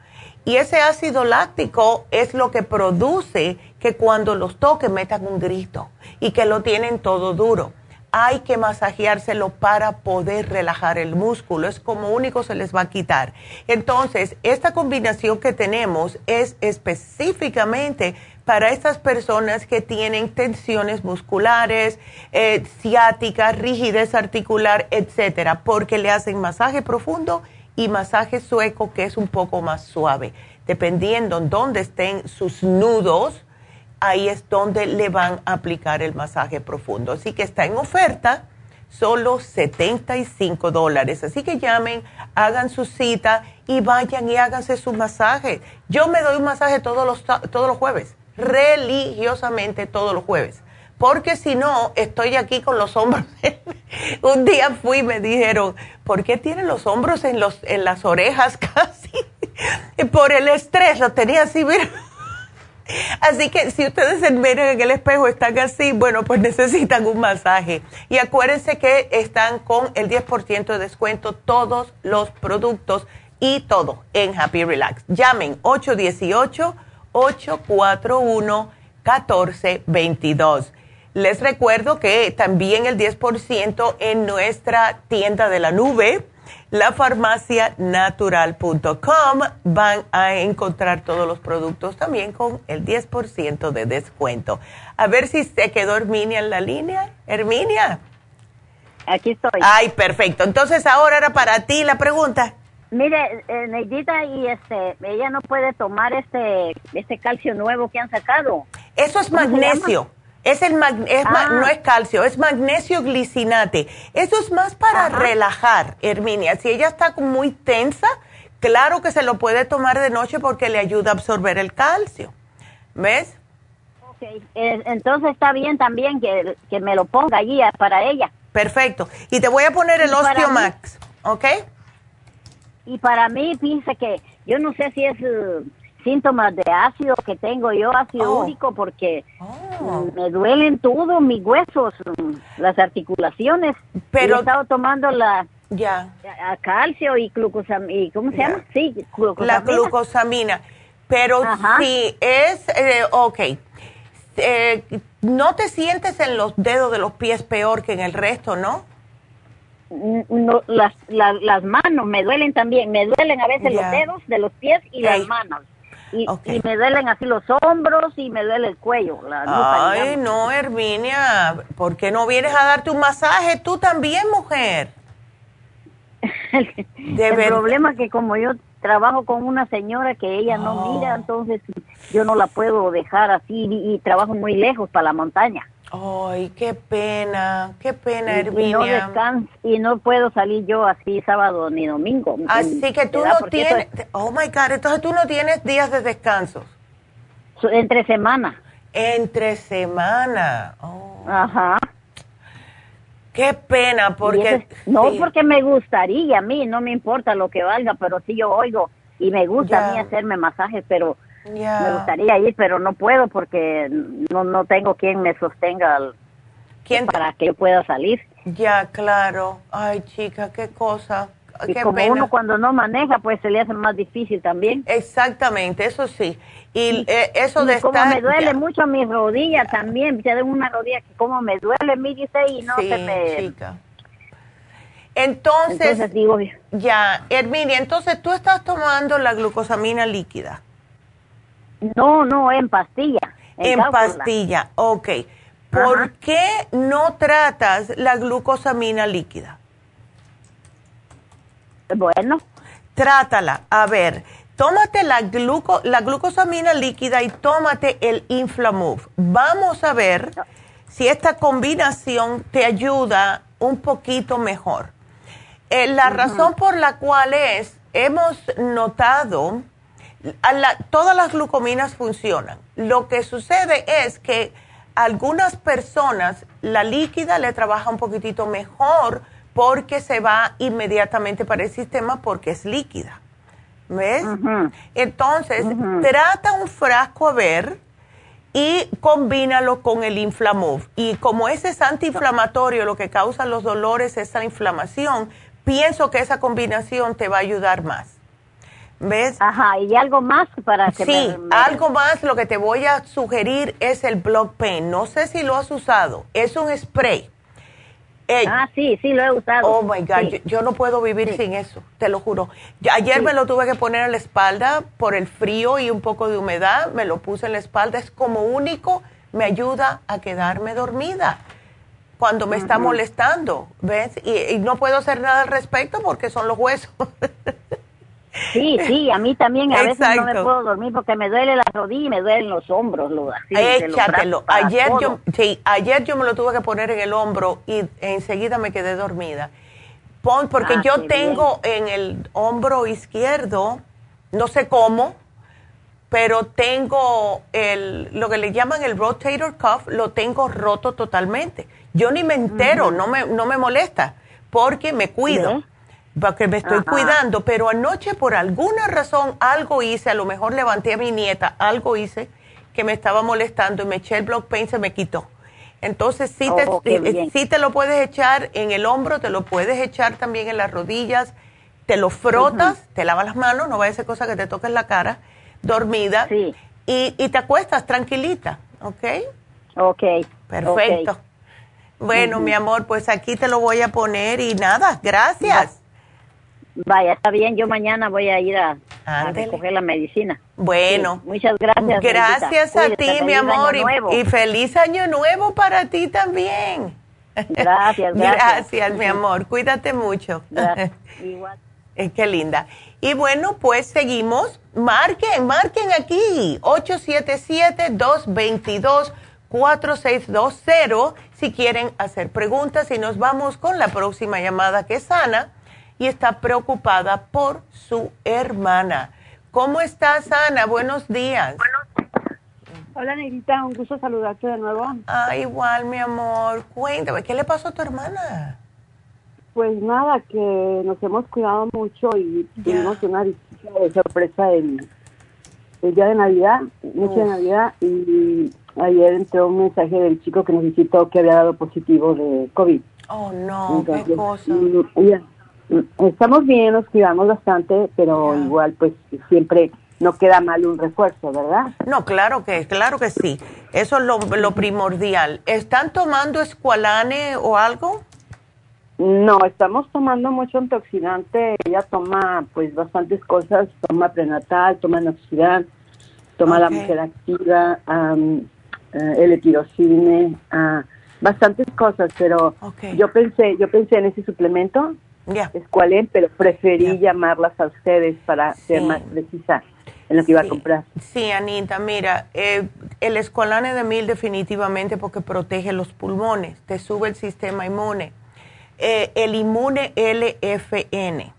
Y ese ácido láctico es lo que produce que cuando los toques metan un grito y que lo tienen todo duro. Hay que masajeárselo para poder relajar el músculo. Es como único se les va a quitar. Entonces, esta combinación que tenemos es específicamente para estas personas que tienen tensiones musculares, eh, ciáticas, rigidez articular, etcétera, porque le hacen masaje profundo y masaje sueco que es un poco más suave. Dependiendo en dónde estén sus nudos, ahí es donde le van a aplicar el masaje profundo. Así que está en oferta, solo 75 dólares. Así que llamen, hagan su cita y vayan y háganse su masaje. Yo me doy un masaje todos los, todos los jueves, religiosamente todos los jueves, porque si no, estoy aquí con los hombros. Un día fui y me dijeron, ¿por qué tiene los hombros en, los, en las orejas casi? Por el estrés, lo tenía así, mira. Así que si ustedes se miran en el espejo, están así, bueno, pues necesitan un masaje. Y acuérdense que están con el 10% de descuento todos los productos y todo en Happy Relax. Llamen 818-841-1422. Les recuerdo que también el 10% en nuestra tienda de la nube, lafarmacianatural.com, van a encontrar todos los productos también con el 10% de descuento. A ver si se quedó Herminia en la línea. Herminia. Aquí estoy. Ay, perfecto. Entonces ahora era para ti la pregunta. Mire, eh, Neidita, y este, ella no puede tomar este, este calcio nuevo que han sacado. Eso es magnesio. Es el ah. no es calcio, es magnesio glicinate. Eso es más para relajar, Herminia. Si ella está muy tensa, claro que se lo puede tomar de noche porque le ayuda a absorber el calcio. ¿Ves? Ok, eh, entonces está bien también que, que, me lo ponga allí para ella. Perfecto. Y te voy a poner el Osteomax, ¿ok? Y para mí, fíjese que yo no sé si es uh, síntomas de ácido que tengo yo, ácido oh. úrico, porque oh. me duelen todos mis huesos, las articulaciones. Pero he estado tomando la ya calcio y glucosamina, y ¿cómo se llama? Sí, glucosamina. La glucosamina. Pero si es, eh, ok, eh, no te sientes en los dedos de los pies peor que en el resto, ¿no? no, las, las, manos me duelen también, me duelen a veces los dedos de los pies y las manos. Y, me duelen así los hombros y me duele el cuello. La Ay, no, Herminia, ¿por qué no vienes a darte un masaje tú también, mujer? el problema es que como yo trabajo con una señora que ella no oh. mira, entonces yo no la puedo dejar así y trabajo muy lejos para la montaña. Ay, qué pena, qué pena, Herminia. Y no, puedo salir yo así sábado ni domingo. Así que tú no tienes, oh my God, entonces tú no tienes días de descanso. Entre semana. Entre semana. Oh. Ajá. Qué pena, porque... no porque me gustaría a mí, no me importa lo que valga, pero sí yo oigo y me gusta a mí hacerme masajes, pero me gustaría ir, pero no puedo porque no, no tengo quien me sostenga ¿Quién? para que yo pueda salir. Ya, claro. Ay, chica, qué cosa. Y como uno cuando no maneja, pues se le hace más difícil también. Exactamente, eso sí. Y, eh, eso de como me duele mucho mis rodillas también, ya tengo una rodilla que como me duele, mi dice, y no se me... Chica. Entonces, entonces digo, ya, Herminia, entonces tú estás tomando la glucosamina líquida. No, no, en pastilla. En, pastilla, ok. ¿Por qué no tratas la glucosamina líquida? Bueno. Trátala. A ver, tómate la, gluco, la glucosamina líquida y tómate el Inflamove. Vamos a ver si esta combinación te ayuda un poquito mejor. Eh, la razón por la cual es, hemos notado todas las glucominas funcionan. Lo que sucede es que algunas personas la líquida le trabaja un poquitito mejor porque se va inmediatamente para el sistema porque es líquida. ¿Ves? Entonces, trata un frasco a ver y combínalo con el Inflamove. Y como ese es antiinflamatorio, lo que causa los dolores es la inflamación, pienso que esa combinación te va a ayudar más. ¿Ves? Ajá, y algo más para que Sí, algo más, lo que te voy a sugerir es el Block Pain. No sé si lo has usado, es un spray. ah, sí, sí, lo he usado. Oh my God, yo, no puedo vivir sin eso, te lo juro. Ayer me lo tuve que poner en la espalda por el frío y un poco de humedad, me lo puse en la espalda, es como único, me ayuda a quedarme dormida cuando me está molestando, ¿ves? Y, y no puedo hacer nada al respecto porque son los huesos. Sí, sí, a mí también a veces no me puedo dormir porque me duele la rodilla y me duelen los hombros. Lo, así, Échatelo. ayer yo, sí, ayer yo me lo tuve que poner en el hombro y enseguida me quedé dormida. Pon, porque ah, yo tengo en el hombro izquierdo, no sé cómo, pero tengo el, lo que le llaman el rotator cuff, lo tengo roto totalmente. Yo ni me entero, no, me, no me molesta, porque me cuido, porque me estoy cuidando, pero anoche por alguna razón algo hice, a lo mejor levanté a mi nieta, algo hice que me estaba molestando y me eché el block pain, se me quitó. Entonces sí, te, oh, eh, sí te lo puedes echar en el hombro, te lo puedes echar también en las rodillas, te lo frotas, te lavas las manos, no vaya a ser cosa que te toques la cara, dormida, y, y, te acuestas tranquilita, ¿ok? Ok. Perfecto. Bueno, mi amor, pues aquí te lo voy a poner y nada, gracias. Vaya, está bien, yo mañana voy a ir a, recoger la medicina. Bueno. muchas gracias. Gracias a ti, mi amor, y, feliz año nuevo para ti también. Gracias, gracias. gracias, mi amor, cuídate mucho. Igual. Eh, qué linda. Y bueno, pues seguimos. Marquen, marquen aquí, 877-222-4620 si quieren hacer preguntas y nos vamos con la próxima llamada que es Ana y está preocupada por su hermana. ¿Cómo estás, Ana? Buenos días. Hola, Negrita, un gusto saludarte de nuevo. Ah, igual, mi amor. Cuéntame, ¿qué le pasó a tu hermana? Pues nada, que nos hemos cuidado mucho y tuvimos una visita de sorpresa el, el día de Navidad, noche de Navidad, y ayer entró un mensaje del chico que nos visitó que había dado positivo de COVID. Oh, no, qué cosa. Estamos bien, nos cuidamos bastante, pero igual pues siempre no queda mal un refuerzo, ¿verdad? No, claro que, claro que sí. Eso es lo, lo primordial. ¿Están tomando escualane o algo? No, estamos tomando mucho antioxidante. Ella toma pues bastantes cosas, toma prenatal, toma antioxidante, toma la mujer activa, um, el etirocine, uh, bastantes cosas, pero yo pensé, yo pensé en ese suplemento Yeah. Escualen, pero preferí llamarlas a ustedes para ser más precisa en lo que iba a comprar. Sí, Anita, mira, eh, el escualane de mil definitivamente porque protege los pulmones, te sube el sistema inmune. Eh, el inmune LFN.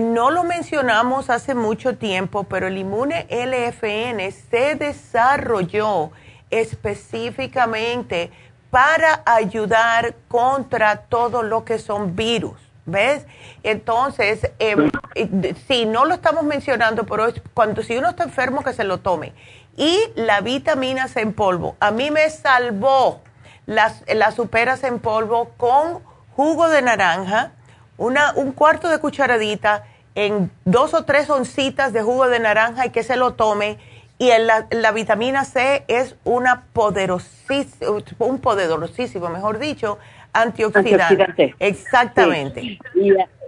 No lo mencionamos hace mucho tiempo, pero el inmune LFN se desarrolló específicamente para ayudar contra todo lo que son virus ¿Ves? Entonces, em, si no lo estamos mencionando, pero cuando si uno está enfermo, que se lo tome. Y la vitamina C en polvo. A mí me salvó las, las superas en polvo con jugo de naranja, una, un cuarto de cucharadita en dos o tres oncitas de jugo de naranja y que se lo tome. Y la, la vitamina C es una poderosísima, un poderosísimo, mejor dicho, antioxidante. Exactamente.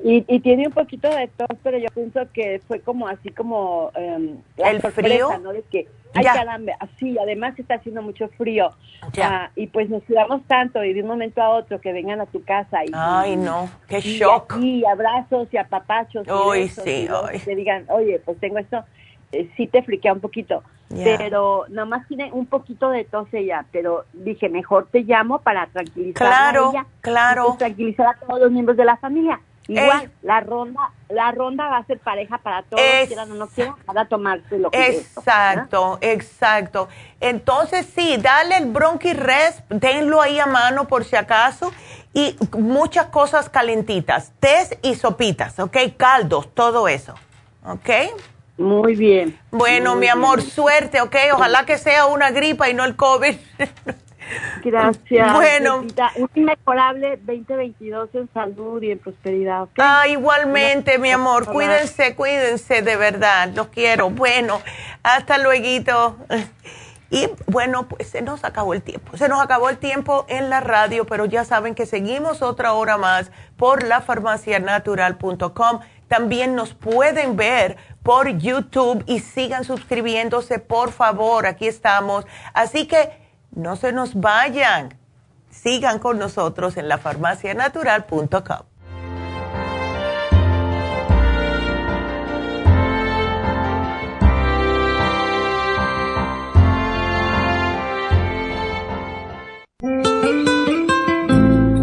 Y, y, tiene un poquito de tos, pero yo pienso que fue como así como em, el frío, ¿no? De que, ay caramba, así, además está haciendo mucho frío. Ya. y pues nos cuidamos tanto y de un momento a otro que vengan a tu casa y... Ay, no, qué shock. Y, abrazos y apapachos. Uy, sí, y te digan, oye, pues tengo esto, eh, sí te friquea un poquito. Pero nomás tiene un poquito de tos ella, pero dije, mejor te llamo para tranquilizar claro, a ella. Claro, pues, tranquilizar a todos los miembros de la familia. Igual, eh. la ronda la ronda va a ser pareja para todos, quieran o no quieran, para tomarse lo que Exacto, exacto. Entonces, sí, dale el Bronchi Rest, tenlo ahí a mano por si acaso, y muchas cosas calentitas, té y sopitas, ¿ok? Caldos, todo eso, ¿ok? Muy bien. Bueno, mi amor, suerte, ¿ok? Ojalá que sea una gripa y no el COVID. Gracias. Bueno. Un inmejorable 2022 en salud y en prosperidad. Ah, igualmente, mi amor. Cuídense, cuídense, de verdad. Los quiero. Bueno, hasta luego. Y bueno, pues se nos acabó el tiempo. Se nos acabó el tiempo en la radio, pero ya saben que seguimos otra hora más por lafarmacianatural.com. También nos pueden ver por YouTube y sigan suscribiéndose, por favor. Aquí estamos. Así que no se nos vayan. Sigan con nosotros en lafarmacianatural.com.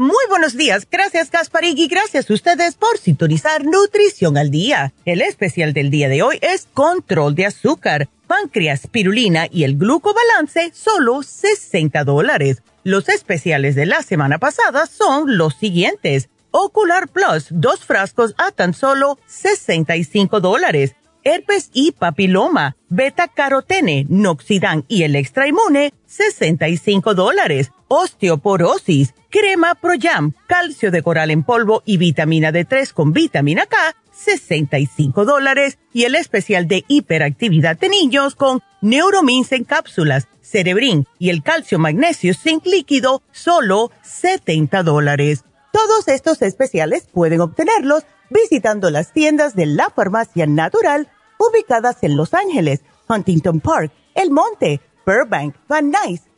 Muy buenos días, gracias Gasparín y gracias a ustedes por sintonizar Nutrición al Día. El especial del día de hoy es control de azúcar, páncreas, pirulina y el glucobalance, solo 60 dólares. Los especiales de la semana pasada son los siguientes. Ocular Plus, dos frascos a tan solo 65 dólares. Herpes y papiloma, beta carotene, noxidan y el extra inmune, 65 dólares. Osteoporosis, crema Proyam, calcio de coral en polvo y vitamina D3 con vitamina K, 65 dólares. Y el especial de hiperactividad de niños con Neuromins en cápsulas, Cerebrin y el calcio magnesio zinc líquido, solo 70 dólares. Todos estos especiales pueden obtenerlos visitando las tiendas de la farmacia natural ubicadas en Los Ángeles, Huntington Park, El Monte, Burbank, Van Nuys,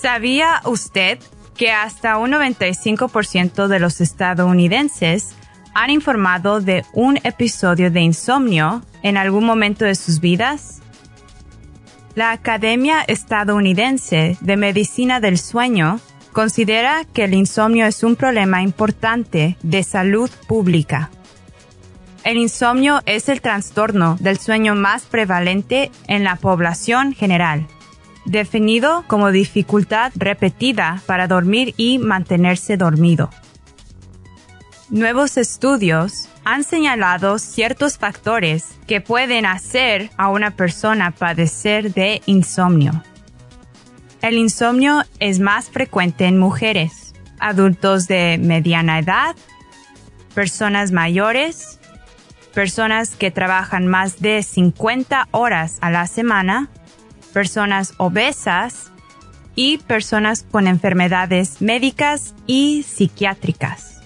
¿Sabía usted que hasta un 95% de los estadounidenses han informado de un episodio de insomnio en algún momento de sus vidas? La Academia Estadounidense de Medicina del Sueño considera que el insomnio es un problema importante de salud pública. El insomnio es el trastorno del sueño más prevalente en la población general definido como dificultad repetida para dormir y mantenerse dormido. Nuevos estudios han señalado ciertos factores que pueden hacer a una persona padecer de insomnio. El insomnio es más frecuente en mujeres, adultos de mediana edad, personas mayores, personas que trabajan más de 50 horas a la semana, personas obesas y personas con enfermedades médicas y psiquiátricas.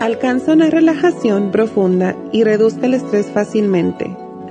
Alcanza una relajación profunda y reduzca el estrés fácilmente.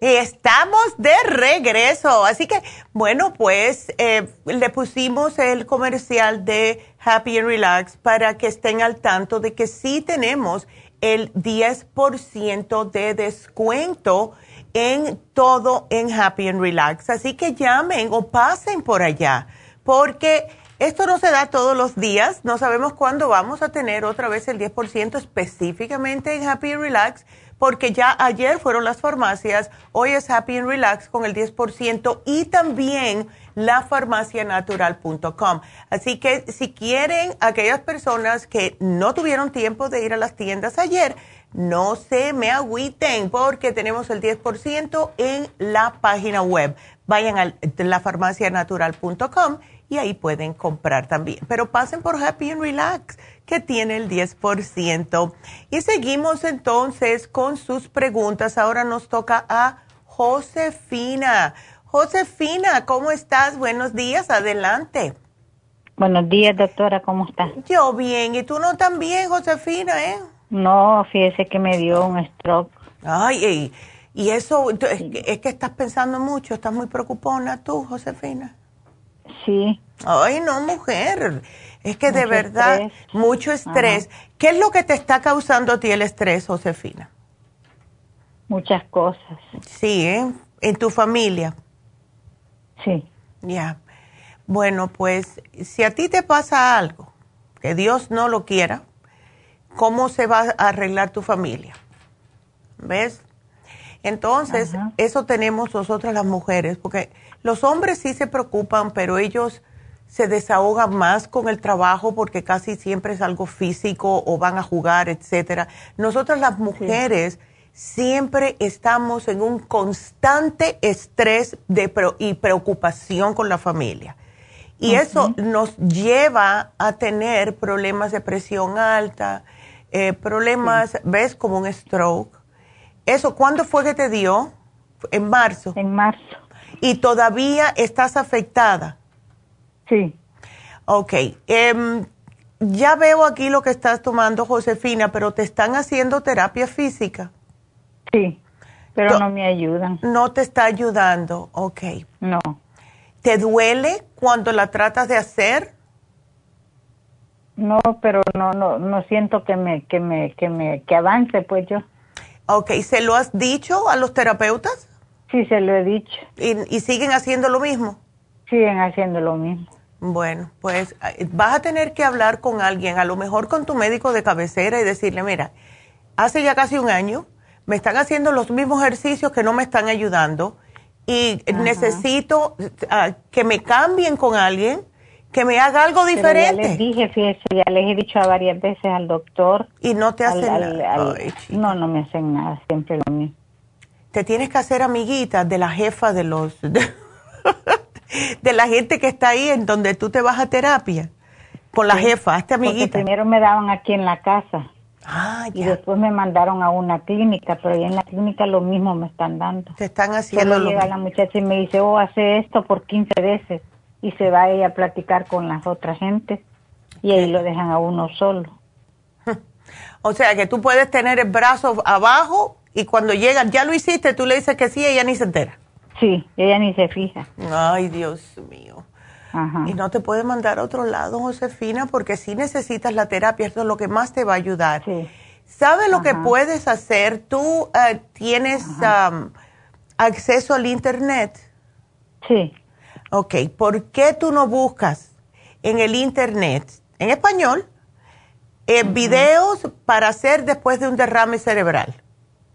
Estamos de regreso. Así que, bueno, pues eh, le pusimos el comercial de Happy and Relax para que estén al tanto de que sí tenemos el 10% de descuento en todo en Happy and Relax. Así que llamen o pasen por allá, porque esto no se da todos los días. No sabemos cuándo vamos a tener otra vez el 10% específicamente en Happy and Relax porque ya ayer fueron las farmacias, hoy es Happy and Relax con el 10% y también la lafarmacianatural.com. Así que si quieren, aquellas personas que no tuvieron tiempo de ir a las tiendas ayer, no se me agüiten porque tenemos el 10% en la página web. Vayan a lafarmacianatural.com y ahí pueden comprar también. Pero pasen por Happy and Relax que tiene el 10%. Y seguimos entonces con sus preguntas. Ahora nos toca a Josefina. Josefina, ¿cómo estás? Buenos días, adelante. Buenos días, doctora, ¿cómo estás? Yo bien, ¿y tú no tan bien, Josefina, eh? No, fíjese que me dio un stroke. Ay, y, eso, es, es que estás pensando mucho, estás muy preocupona tú, Josefina. Sí. Ay, no, mujer. Es que de verdad, mucho estrés. ¿Qué es lo que te está causando a ti el estrés, Josefina? Muchas cosas. Sí, ¿eh? ¿En tu familia? Sí. Ya. Bueno, pues si a ti te pasa algo, que Dios no lo quiera, ¿cómo se va a arreglar tu familia? ¿Ves? Entonces, eso tenemos nosotras las mujeres, porque los hombres sí se preocupan, pero ellos se desahogan más con el trabajo porque casi siempre es algo físico o van a jugar, etcétera. Nosotras las mujeres siempre estamos en un constante estrés de y preocupación con la familia. Y eso nos lleva a tener problemas de presión alta, eh, problemas, ¿ves? Como un stroke. Eso, ¿cuándo fue que te dio? En marzo. En marzo. ¿Y todavía estás afectada? Sí. Ok. Em, ya veo aquí lo que estás tomando, Josefina, pero te están haciendo terapia física. Sí, pero no me ayudan. No te está ayudando, ok. No. ¿Te duele cuando la tratas de hacer? No, pero no, no, no siento que me, que me, que me, que avance, pues yo. Ok, ¿se lo has dicho a los terapeutas? Sí, se lo he dicho. ¿Y, y siguen haciendo lo mismo? Siguen haciendo lo mismo. Bueno, pues vas a tener que hablar con alguien, a lo mejor con tu médico de cabecera y decirle, mira, hace ya casi un año me están haciendo los mismos ejercicios que no me están ayudando y necesito ah, que me cambien con alguien que me haga algo diferente. ya les dije, fíjese, ya les he dicho varias veces al doctor. Y no te hacen nada. no, no me hacen nada, siempre lo mismo. Te tienes que hacer amiguita de la jefa de los... de la gente que está ahí en donde tú te vas a terapia con la jefa, esta amiguita. primero me daban aquí en la casa. Ah, y después me mandaron a una clínica, pero ahí en la clínica lo mismo me están dando. Te están haciendo Solo llega la muchacha y me dice, oh, hace esto por 15 veces. Y se va ella a platicar con las otras gente y ahí lo dejan a uno solo. O sea, que tú puedes tener el brazo abajo y cuando llegan, ya lo hiciste, tú le dices que sí, ella ni se entera. Sí, ella ni se fija. Ay, Dios mío. Y no te puede mandar a otro lado, Josefina, porque si necesitas la terapia, esto es lo que más te va a ayudar. Sí. ¿Sabes lo que puedes hacer? ¿Tú eh, tienes acceso al Internet? Sí. Ok, ¿por qué tú no buscas en el Internet, en español, eh, videos para hacer después de un derrame cerebral,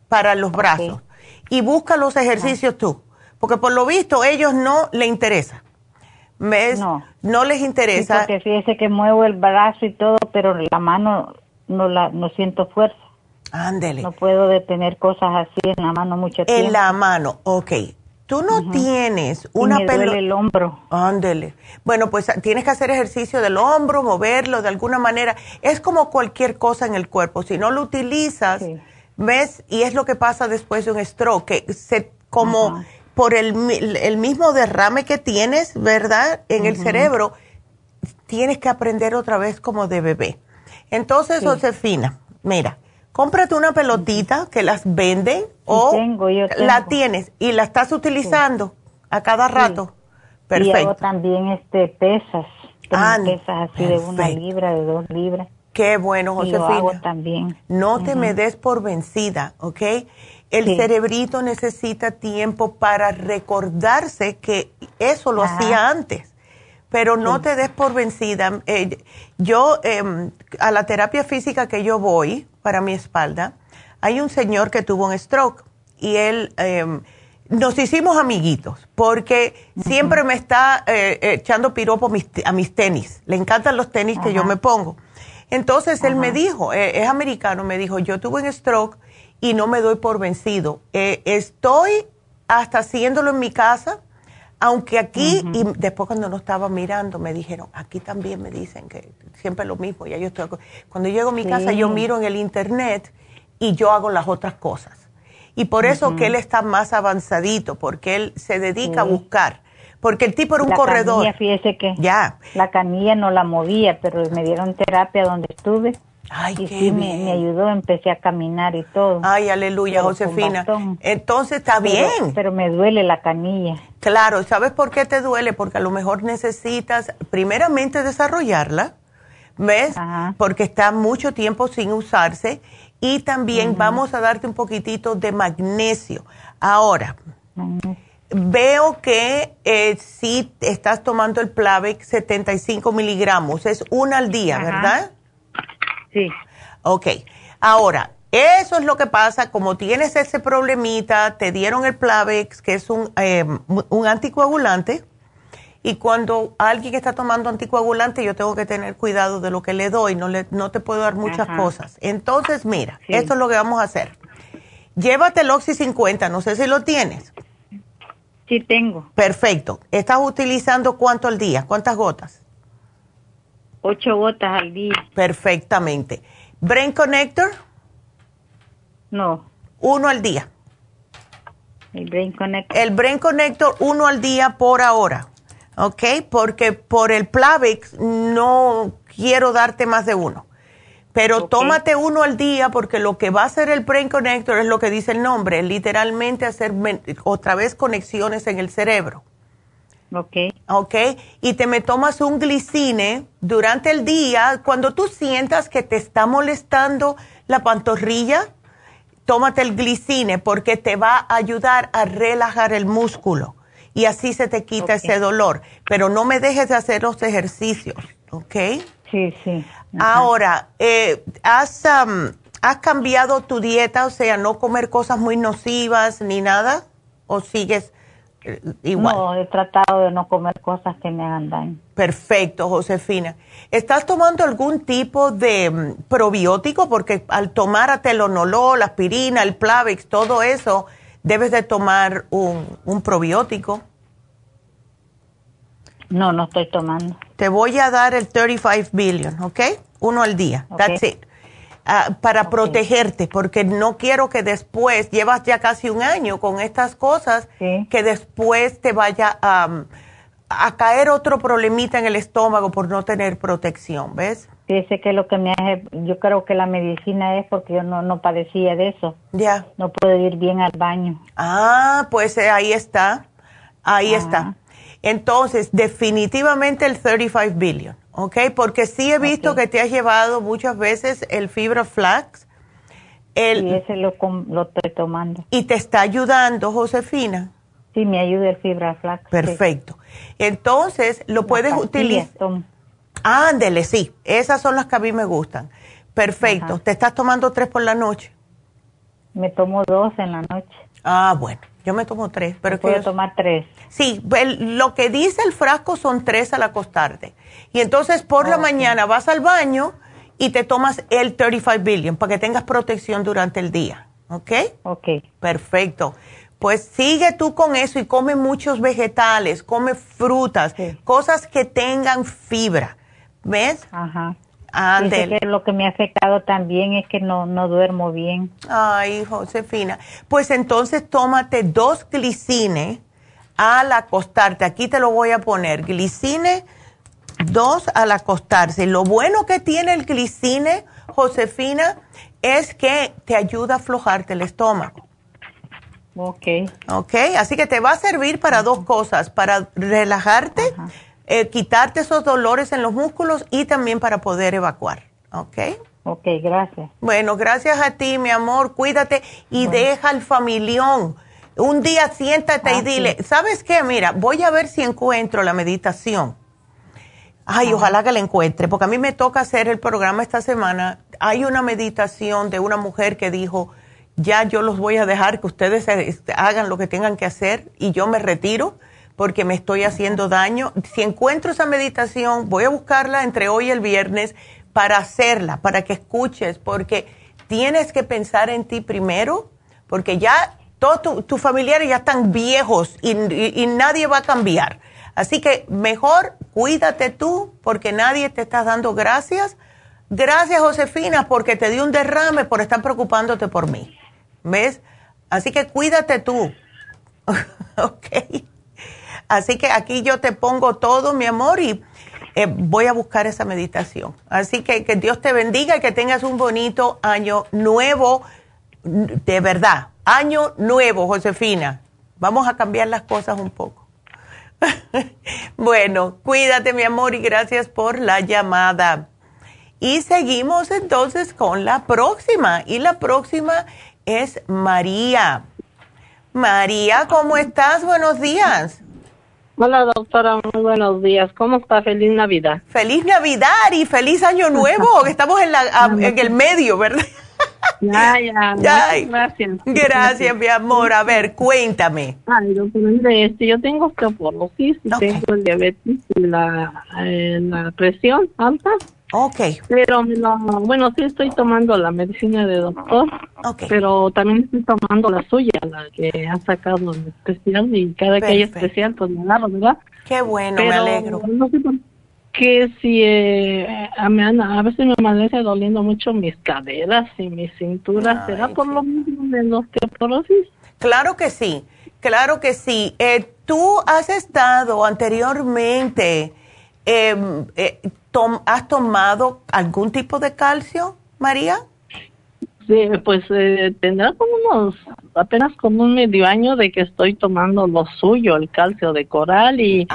para los brazos? Y busca los ejercicios tú porque por lo visto ellos no le interesa. ¿Ves? No. No les interesa. porque fíjese que muevo el brazo y todo, pero la mano no la no siento fuerza. Ándele. No puedo detener cosas así en la mano mucho tiempo. En la mano, ok. tú no tienes una me duele el hombro. Ándele. Bueno, pues tienes que hacer ejercicio del hombro, moverlo de alguna manera. Es como cualquier cosa en el cuerpo. Si no lo utilizas, ¿ves? Y es lo que pasa después de un stroke, que se, como por el, el, mismo derrame que tienes, ¿verdad? En el cerebro, tienes que aprender otra vez como de bebé. Entonces, Josefina, mira, cómprate una pelotita que las venden o tengo, yo la tienes y la estás utilizando a cada rato. Perfecto. Y hago también este pesas, ah, pesas así de una libra, de dos libras. Qué bueno, Josefina. también. No te me des por vencida, ¿ok? El cerebrito necesita tiempo para recordarse que eso lo hacía antes. Pero no te des por vencida. Eh, yo, em, a la terapia física que yo voy para mi espalda, hay un señor que tuvo un stroke y él, em, nos hicimos amiguitos porque siempre me está eh, echando piropo a mis tenis. Le encantan los tenis que yo me pongo. Entonces él me dijo, eh, es americano, me dijo, yo tuve un stroke y no me doy por vencido. estoy hasta haciéndolo en mi casa aunque aquí, y después cuando no estaba mirando, me dijeron, aquí también me dicen que siempre lo mismo, ya yo estoy... Cuando llego a mi casa, yo miro en el internet y yo hago las otras cosas. Y por eso que él está más avanzadito, porque él se dedica a buscar. Porque el tipo era un la corredor. Canilla, fíjese que ya. la canilla no la movía, pero me dieron terapia donde estuve Ay, y sí, me, ayudó, empecé a caminar y todo. Ay, aleluya, Josefina. Entonces está bien. Pero me duele la canilla. Claro, ¿sabes por qué te duele? Porque a lo mejor necesitas primeramente desarrollarla, ¿ves? Porque está mucho tiempo sin usarse y también vamos a darte un poquitito de magnesio. Ahora, veo que eh, si estás tomando el Plavix 75 miligramos, es una al día, ¿verdad? Sí. Ok. Ahora, eso es lo que pasa, como tienes ese problemita, te dieron el Plavix, que es un, em, un anticoagulante, y cuando alguien está tomando anticoagulante, yo tengo que tener cuidado de lo que le doy, no, le, no te puedo dar muchas cosas. Entonces, mira, esto es lo que vamos a hacer. Llévate el Oxy 50, no sé si lo tienes. Sí, tengo. Perfecto. ¿Estás utilizando cuánto al día? ¿Cuántas gotas? Ocho gotas al día. Perfectamente. ¿Brain Connector? No. Uno al día. El Brain Connector. El Brain Connector, uno al día por ahora. ¿Ok? Porque por el Plavix no quiero darte más de uno. Pero tómate uno al día porque lo que va a hacer el Brain Connector es lo que dice el nombre, literalmente hacer otra vez conexiones en el cerebro. Ok. Ok. Y te me tomas un glicine durante el día. Cuando tú sientas que te está molestando la pantorrilla, tómate el glicine porque te va a ayudar a relajar el músculo y así se te quita ese dolor. Pero no me dejes de hacer los ejercicios, ¿ok? Sí, sí. Ahora, eh, ¿has, ¿has cambiado tu dieta? O sea, no comer cosas muy nocivas ni nada? ¿O sigues igual. No, he tratado de no comer cosas que me hagan daño. Perfecto, Josefina. ¿Estás tomando algún tipo de mm, probiótico? Porque al tomar atelonolol, aspirina, el Plavix, todo eso, debes de tomar un, probiótico. No, no estoy tomando. Te voy a dar el 35 billion, ¿ok? Uno al día. That's it. Ah, para protegerte, porque no quiero que después, llevas ya casi un año con estas cosas, que después te vaya a, a, caer otro problemita en el estómago por no tener protección, ¿ves? Fíjese que lo que me hace, yo creo que la medicina es porque yo no, no padecía de eso. Ya. No puedo ir bien al baño. Ah, pues eh, ahí está, ahí está. Entonces, definitivamente el 35 billion. ¿ok? Porque sí he visto que te has llevado muchas veces el fibra flax. El, sí, ese lo, lo estoy tomando. ¿Y te está ayudando, Josefina? Sí, me ayuda el fibra flax. Perfecto. Entonces, lo puedes utilizar. Ándele, sí. Esas son las que a mí me gustan. Perfecto. ¿Te estás tomando tres por la noche? Me tomo dos en la noche. Ah, bueno. Yo me tomo tres. Pero puedo tomar tres. Sí, lo que dice el frasco son tres al acostarte. Y entonces por la mañana vas al baño y te tomas el 35 billion para que tengas protección durante el día. ¿Ok? Ok. Perfecto. Pues sigue tú con eso y come muchos vegetales, come frutas, cosas que tengan fibra. ¿Ves? Ajá. Ándele. que lo que me ha afectado también es que no, no duermo bien. Ay, Josefina. Pues entonces tómate dos glicines al acostarte. Aquí te lo voy a poner. Glicine, dos al acostarse. Lo bueno que tiene el glicine, Josefina, es que te ayuda a aflojarte el estómago. Ok. Ok, así que te va a servir para dos cosas, para relajarte, eh, quitarte esos dolores en los músculos y también para poder evacuar. Ok. Ok, gracias. Bueno, gracias a ti, mi amor. Cuídate y deja al familión. Un día siéntate y Ah, dile, ¿sabes qué? Mira, voy a ver si encuentro la meditación. Ay, ojalá que la encuentre, porque a mí me toca hacer el programa esta semana. Hay una meditación de una mujer que dijo, ya yo los voy a dejar que ustedes hagan lo que tengan que hacer y yo me retiro porque me estoy haciendo daño. Si encuentro esa meditación, voy a buscarla entre hoy y el viernes para hacerla, para que escuches, porque tienes que pensar en ti primero, porque ya todos tus familiares ya están viejos y, y- y nadie va a cambiar. Así que mejor cuídate tú, porque nadie te está dando gracias. Gracias, Josefina, porque te di un derrame por estar preocupándote por mí. ¿Ves? Así que cuídate tú. ok. Así que aquí yo te pongo todo, mi amor, y eh, voy a buscar esa meditación. Así que que Dios te bendiga y que tengas un bonito año nuevo, de verdad. Año nuevo, Josefina. Vamos a cambiar las cosas un poco. bueno, cuídate, mi amor, y gracias por la llamada. Y seguimos entonces con la próxima. Y la próxima es María. María, ¿cómo estás? Buenos días. Hola doctora, muy buenos días. ¿Cómo está? Feliz Navidad. Feliz Navidad y feliz Año Nuevo. que Estamos en, la, a- en el medio, ¿verdad? Ya, ya, gracias. Gracias, mi amor. A ver, cuéntame. Ay, este, yo tengo osteoporosis y tengo el diabetes y la, eh, la presión alta. Ok. Pero, lo- bueno, sí estoy tomando la medicina de doctor, pero también estoy tomando la suya, la que ha sacado el especial y cada que hay especial, pues me agarro, ¿verdad? Qué bueno, me alegro. No sé por qué si eh, a, veces me amanece doliendo mucho mis caderas y mi cintura. ¿Será por lo mismo de la osteoporosis? Claro que sí, claro que sí. Eh, ¿Tú has estado anteriormente, eh, eh, tom- has tomado algún tipo de calcio, María? Sí, pues eh, tendrá como unos, apenas como un medio año de que estoy tomando lo suyo, el calcio de coral y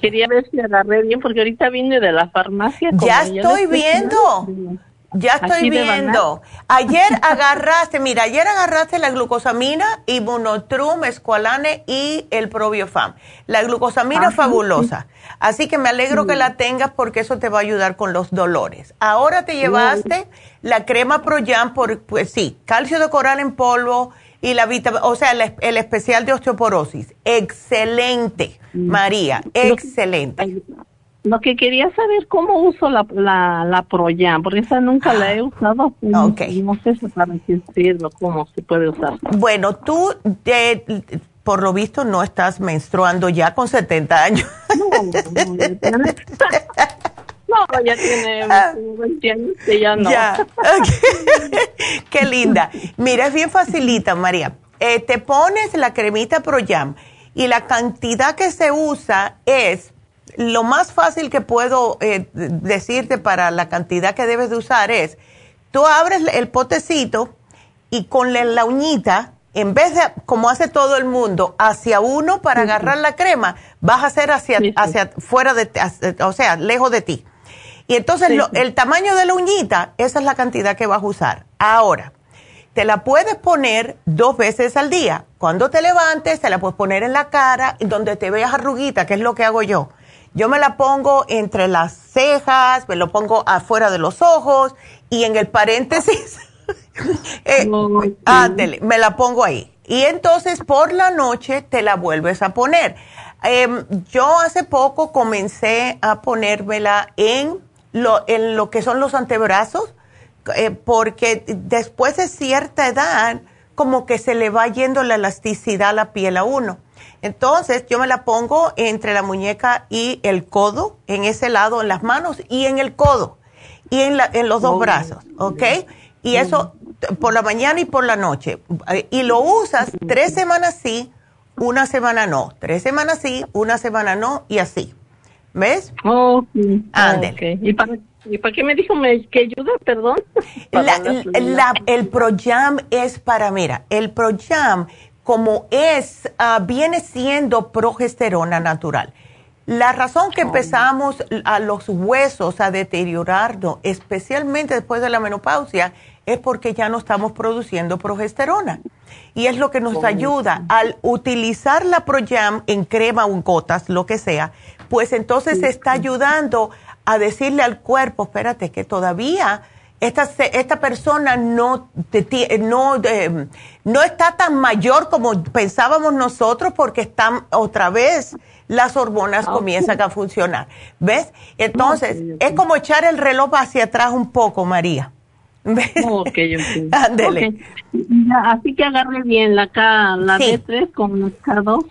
quería ver si agarré bien porque ahorita vine de la farmacia. como Ya estoy viendo. Ya estoy viendo. Ayer agarraste, mira, ayer agarraste la glucosamina, Immunotrum, Esqualane y el Probiofam. La glucosamina es fabulosa. Así que me alegro que la tengas porque eso te va a ayudar con los dolores. Ahora te llevaste la crema Proyam por, pues sí, calcio de coral en polvo y la vitamina, o sea, el, el especial de osteoporosis. Excelente, María, excelente. Lo que quería saber cómo uso la, la, la Proyam, porque esa nunca la he usado. pues, Ok. No sé para qué sirve cómo se puede usar. Bueno, tú, de- por lo visto, no estás menstruando ya con 70 años. No, ya tiene 20 años que ya no. Ah. Ya. Qué linda. Mira, es bien facilita, María. Eh, te pones la cremita Proyam y la cantidad que se usa es lo más fácil que puedo eh, decirte para la cantidad que debes de usar es, tú abres el potecito y con la, la uñita, en vez de, como hace todo el mundo, hacia uno para agarrar la crema, vas a hacer hacia, hacia fuera de, hacia- o sea, lejos de ti. Y entonces Sí, lo- sí. el tamaño de la uñita, esa es la cantidad que vas a usar. Ahora, te la puedes poner dos veces al día. Cuando te levantes, te la puedes poner en la cara, donde te veas arruguita, que es lo que hago yo. Yo me la pongo entre las cejas, me lo pongo afuera de los ojos y en el paréntesis, eh, ándele, me la pongo ahí. Y entonces por la noche te la vuelves a poner. Em, yo hace poco comencé a ponérmela en lo, en lo que son los antebrazos, eh, porque después de cierta edad, como que se le va yendo la elasticidad a la piel a uno. Entonces yo me la pongo entre la muñeca y el codo, en ese lado, en las manos y en el codo y en, en los dos brazos, ¿ok? Y eso por la mañana y por la noche. Y lo usas tres semanas sí, una semana no. Tres semanas sí, una semana no y así. ¿Ves? Oh, ¿Y, para, qué me dijo que ayuda, perdón? el Projam es para, mira, el Projam como es, ah, viene siendo progesterona natural. La razón que empezamos a los huesos a deteriorarnos, especialmente después de la menopausia, es porque ya no estamos produciendo progesterona. Y es lo que nos ayuda al utilizar la Proyam en crema o en gotas, lo que sea, pues entonces está ayudando a decirle al cuerpo, espérate, que todavía esta, esta persona no, no, no está tan mayor como pensábamos nosotros porque están otra vez las hormonas ah, comienzan a funcionar. ¿Ves? Entonces, es como echar el reloj hacia atrás un poco, María. ¿Ves? Ok, Ándele. Así que agarre bien la, K, la D3 con la K2.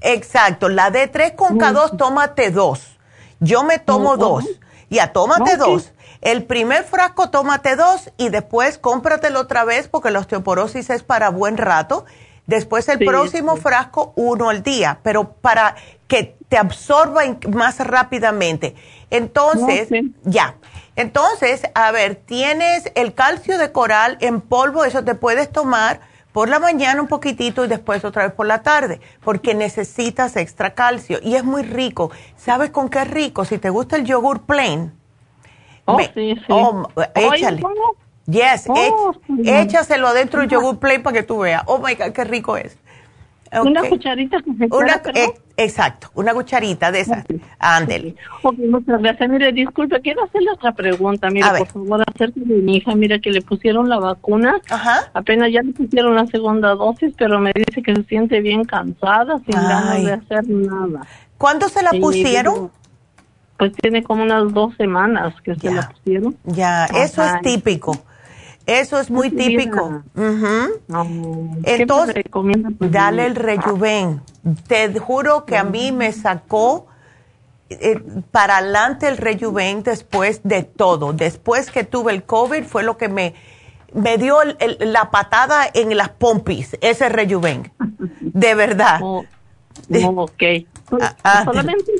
Exacto, la D3 con K2, tómate dos. Yo me tomo dos. Ya, tómate dos. El primer frasco, tómate dos y después cómpratelo otra vez porque la osteoporosis es para buen rato. Después el próximo frasco, uno al día, pero para que te absorba más rápidamente. Entonces, ya. Entonces, a ver, tienes el calcio de coral en polvo, eso te puedes tomar por la mañana un poquitito y después otra vez por la tarde, porque necesitas extra calcio y es muy rico. ¿Sabes con qué es rico? Si te gusta el yogur plain, oh, sí, sí. Oh, échale. Yes, oh, échaselo adentro del yogur plain para que tú veas. Oh my God, qué rico es. Una cucharita. Una, exacto, una cucharita de esas. Ándele. Okay. muchas gracias. Mire, disculpe, quiero hacerle otra pregunta. Mire, por favor, acerca de mi hija. Mira, que le pusieron la vacuna. Ajá. Apenas ya le pusieron la segunda dosis, pero me dice que se siente bien cansada, sin ganas de hacer nada. ¿Cuándo se la pusieron? Pues tiene como unas dos semanas que se la pusieron. Ya, eso es típico. Eso es muy típico. Entonces, dale el rejuven. Te juro que a mí me sacó eh, para adelante el rejuven después de todo. Después que tuve el COVID fue lo que me, me dio la patada en las pompis, ese rejuven. De verdad. Oh, oh ok. Ah, ah. ¿Solamente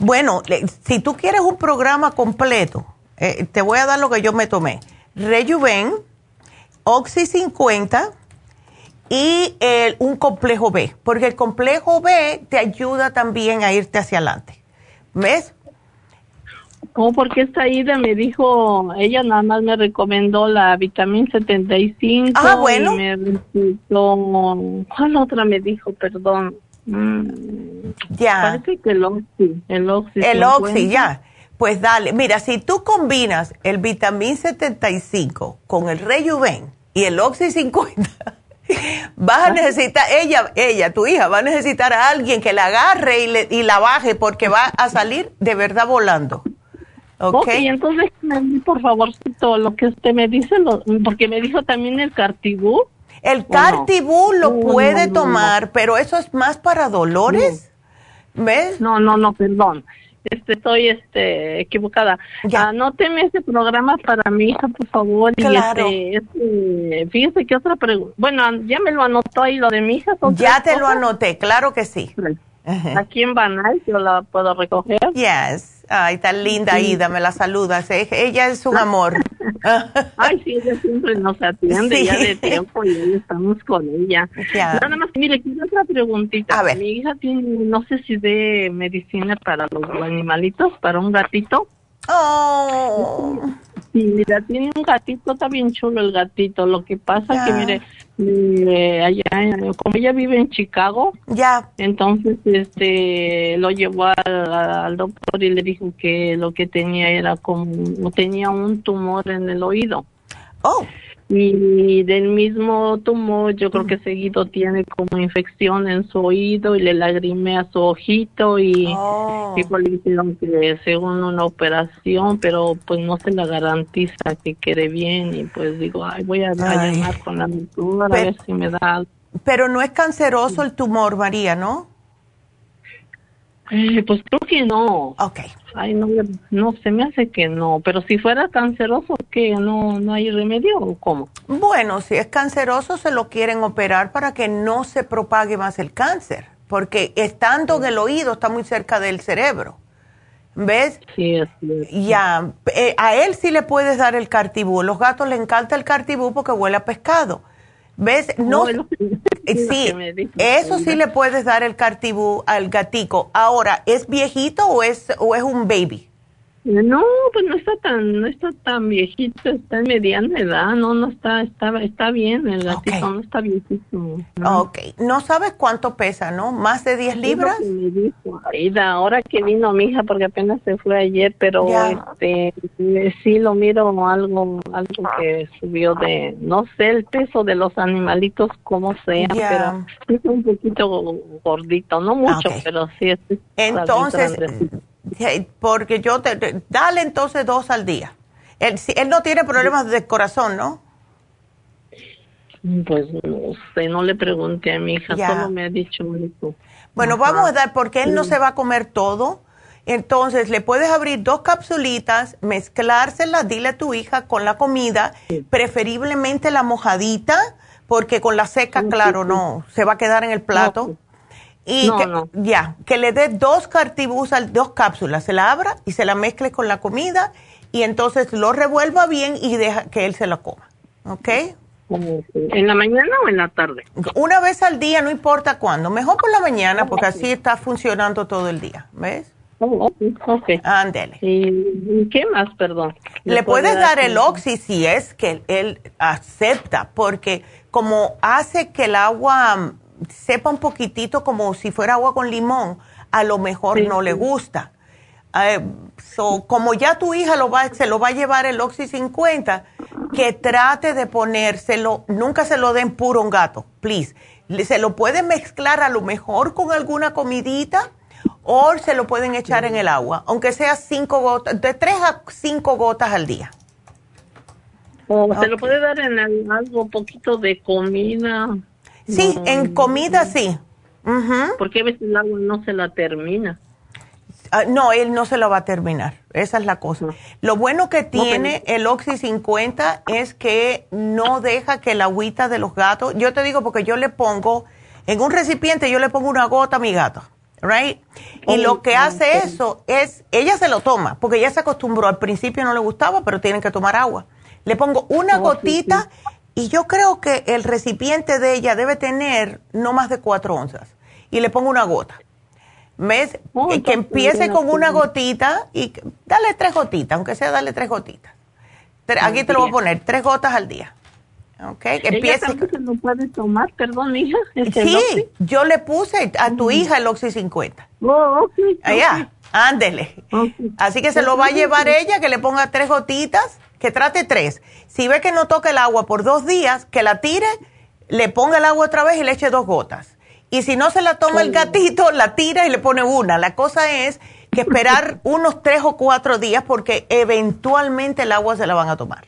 Bueno, si tú quieres un programa completo, eh, te voy a dar lo que yo me tomé Rejuven, Oxy 50 y el, un complejo B, porque el complejo B te ayuda también a irte hacia adelante. ¿Ves? ¿Cómo? Porque esta ida me dijo, ella nada más me recomendó la vitamina 75. Ah, bueno. Y me recetó, ¿cuál otra me dijo? Perdón. Mm, ya. Parece que el Oxy. El Oxy, el Oxy ya. Pues dale, mira, si tú combinas el vitamín 75 con el Rejuven y el Oxy 50, vas a necesitar, ella, ella, tu hija, va a necesitar a alguien que la agarre y, le, y la baje porque va a salir de verdad volando. ¿Ok? okay entonces, por favor, lo que usted me dice, porque me dijo también el Cartibú. El Cartibú lo puede tomar, pero eso es más para dolores. ¿Ves? No, no, no, perdón este, estoy este, equivocada. Anóteme ese programa para mi hija, por favor. Claro. Y este, este, fíjese que otra pregunta. Bueno, ya me lo anotó ahí lo de mi hija. Ya te lo anoté, claro que sí. Aquí en Banal, yo la puedo recoger. Yes. Ay, tan linda Ida, me la saludas. ¿eh? Ella es un amor. Ay, sí, ella siempre nos atiende ya de tiempo y hoy estamos con ella. Nada más, mire, quiero otra preguntita. A ver. Mi hija tiene, no sé si de medicina para los animalitos, para un gatito. Oh. Sí, mira, tiene un gatito, está bien chulo el gatito. Lo que pasa que, mire, eh, allá, como ella vive en Chicago, ya. Entonces, este, lo llevó al, doctor y le dijo que lo que tenía era como, tenía un tumor en el oído. Oh. Y del mismo tumor yo creo que seguido tiene como infección en su oído y le lagrimea su ojito y, Oh. y pues le dijeron que según una operación pero pues no se la garantiza que quede bien y pues digo ay voy a, a Ay. llamar con la doctora a ver si me da algo. Pero no es canceroso el tumor, María, ¿no? Eh, pues creo que no. Ok. Ay, no, no, se me hace que no. Pero si fuera canceroso, ¿qué? ¿No, no hay remedio o cómo? Bueno, si es canceroso, se lo quieren operar para que no se propague más el cáncer, porque estando en el oído está muy cerca del cerebro. ¿Ves? Sí, es. Ya, eh, a él sí le puedes dar el cartibú. Los gatos le encanta el cartibú porque huele a pescado. ¿Ves? No, es sí, eso sí le puedes dar el cartibú al gatico. Ahora, ¿es viejito o es, o es un baby? No, pues no está tan, no está tan viejito, está en mediana edad, no, no está, está, está bien, el gatito no está viejito. no. Ok. No sabes cuánto pesa, ¿no? ¿Más de 10 Es lo libras? que me dijo Aida, ahora que vino mi hija, porque apenas se fue ayer, pero este eh, sí lo miro algo, algo que subió de, no sé el peso de los animalitos como sea, pero sí es un poquito gordito, no mucho, pero sí es Entonces, porque yo te, te- dale entonces dos al día. Él, si- él no tiene problemas de corazón, ¿no? Pues no sé, no le pregunté a mi hija, Ya. solo me ha dicho eso. Bueno, Ajá. vamos a dar, porque él no se va a comer todo. Entonces, le puedes abrir dos capsulitas, mezclárselas, dile a tu hija con la comida, preferiblemente la mojadita, porque con la seca, claro, no, se va a quedar en el plato. Y No, que, no. ya, que le dé dos cartibús, al- dos cápsulas, se la abra y se la mezcle con la comida y entonces lo revuelva bien y deja que él se la coma. ¿Ok? ¿En la mañana o en la tarde? Una vez al día, no importa cuándo. Mejor por la mañana, porque así está funcionando todo el día. ¿Ves? Oh, ok. Ándele. ¿Y y qué más, perdón? Le puedes dar el como- oxy si es que él acepta, porque como hace que el agua sepa un poquitito como si fuera agua con limón, a lo mejor Sí, no le gusta. Eh, so, como ya tu hija lo va, se lo va a llevar el Oxy 50, que trate de ponérselo, nunca se lo den puro un gato, please. Le- Se lo pueden mezclar a lo mejor con alguna comidita o se lo pueden echar en el agua, aunque sea cinco gotas, de tres a cinco gotas al día. O se lo puede dar en el- algo poquito de comida. Sí, No, en comida sí. Ujú. Porque a veces el agua no se la termina. Ah, no, él no se lo va a terminar. Esa es la cosa. Lo bueno que tiene el Oxy 50 es que no deja que la agüita de los gatos. Yo te digo porque yo le pongo, en un recipiente yo le pongo una gota a mi gato, ¿right? Y lo que hace eso es, ella se lo toma, porque ella se acostumbró. Al principio no le gustaba, pero tienen que tomar agua. Le pongo una gotita y yo creo que el recipiente de ella debe tener no más de cuatro onzas. Y le pongo una gota. ¿Ves? Oh, que, empiece con una gotita y dale tres gotitas, aunque sea dale tres gotitas. Aquí te lo voy a poner, tres gotas al día. ¿Ok? Que ¿Ella empiece. se lo puede tomar? Perdón, hija. ¿Este Sí, yo le puse a tu hija el Oxy 50. Oh, ok, Allá, ándele. ok. Así que se lo va a llevar ella, que le ponga tres gotitas, que trate tres. Si ve que no toca el agua por dos días, que la tire, le ponga el agua otra vez y le eche dos gotas. Y si no se la toma el gatito, la tira y le pone una. La cosa es que esperar unos tres o cuatro días porque eventualmente el agua se la van a tomar.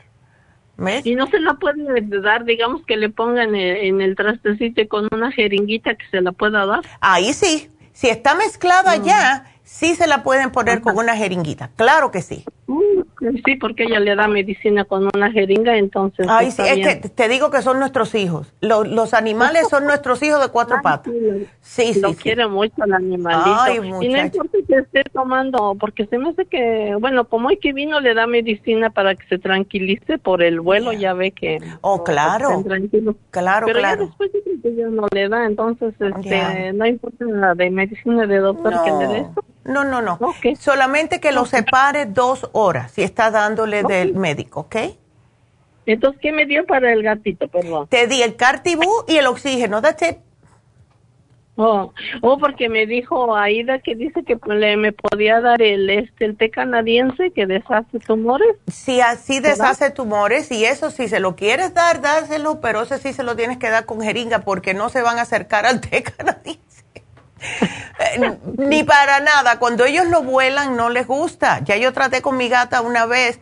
¿Ves? Y no se la puede dar, digamos que le pongan en, el trastecito con una jeringuita que se la pueda dar. Ahí sí. Si está mezclada ya, sí se la pueden poner con una jeringuita. Claro que sí. Mm, Sí, porque ella le da medicina con una jeringa, entonces. Ay, sí, es bien. que te digo que son nuestros hijos. Los, los animales son nuestros hijos de cuatro patas. Sí, sí, lo sí. quiere mucho el animalito. Ay, y no importa que esté tomando, porque se me hace que, bueno, como hoy que vino le da medicina para que se tranquilice por el vuelo, ya ve que. Oh, claro. estén tranquilos. Claro, Pero ya claro. después yo creo que ya no le da, entonces, este, Ya. no importa la de medicina de doctor que le dé esto. No, no, no. Solamente que lo separe dos horas si está dándole del médico, ¿ok? Entonces, ¿qué me dio para el gatito, perdón? Te di el cartibú y el oxígeno, that's it. Oh, oh, porque me dijo Aida que dice que le, me podía dar el este el té canadiense que deshace tumores. Sí, así deshace tumores y eso si se lo quieres dar, dáselo, pero eso sí se lo tienes que dar con jeringa porque no se van a acercar al té canadiense. Eh, ni para nada, cuando ellos lo vuelan no les gusta. Ya yo traté con mi gata una vez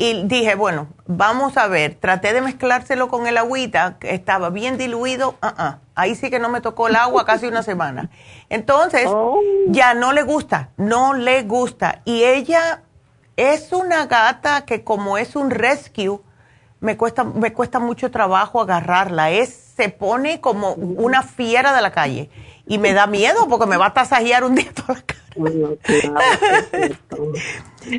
y dije, bueno, vamos a ver, traté de mezclárselo con el agüita, que estaba bien diluido, uh ahí sí que no me tocó el agua casi una semana. Entonces, oh. ya no le gusta, no le gusta. Y ella es una gata que como es un rescue, me cuesta, me cuesta mucho trabajo agarrarla. Es, se pone como una fiera de la calle. Y me da miedo porque me va a tasajear un día toda la cara.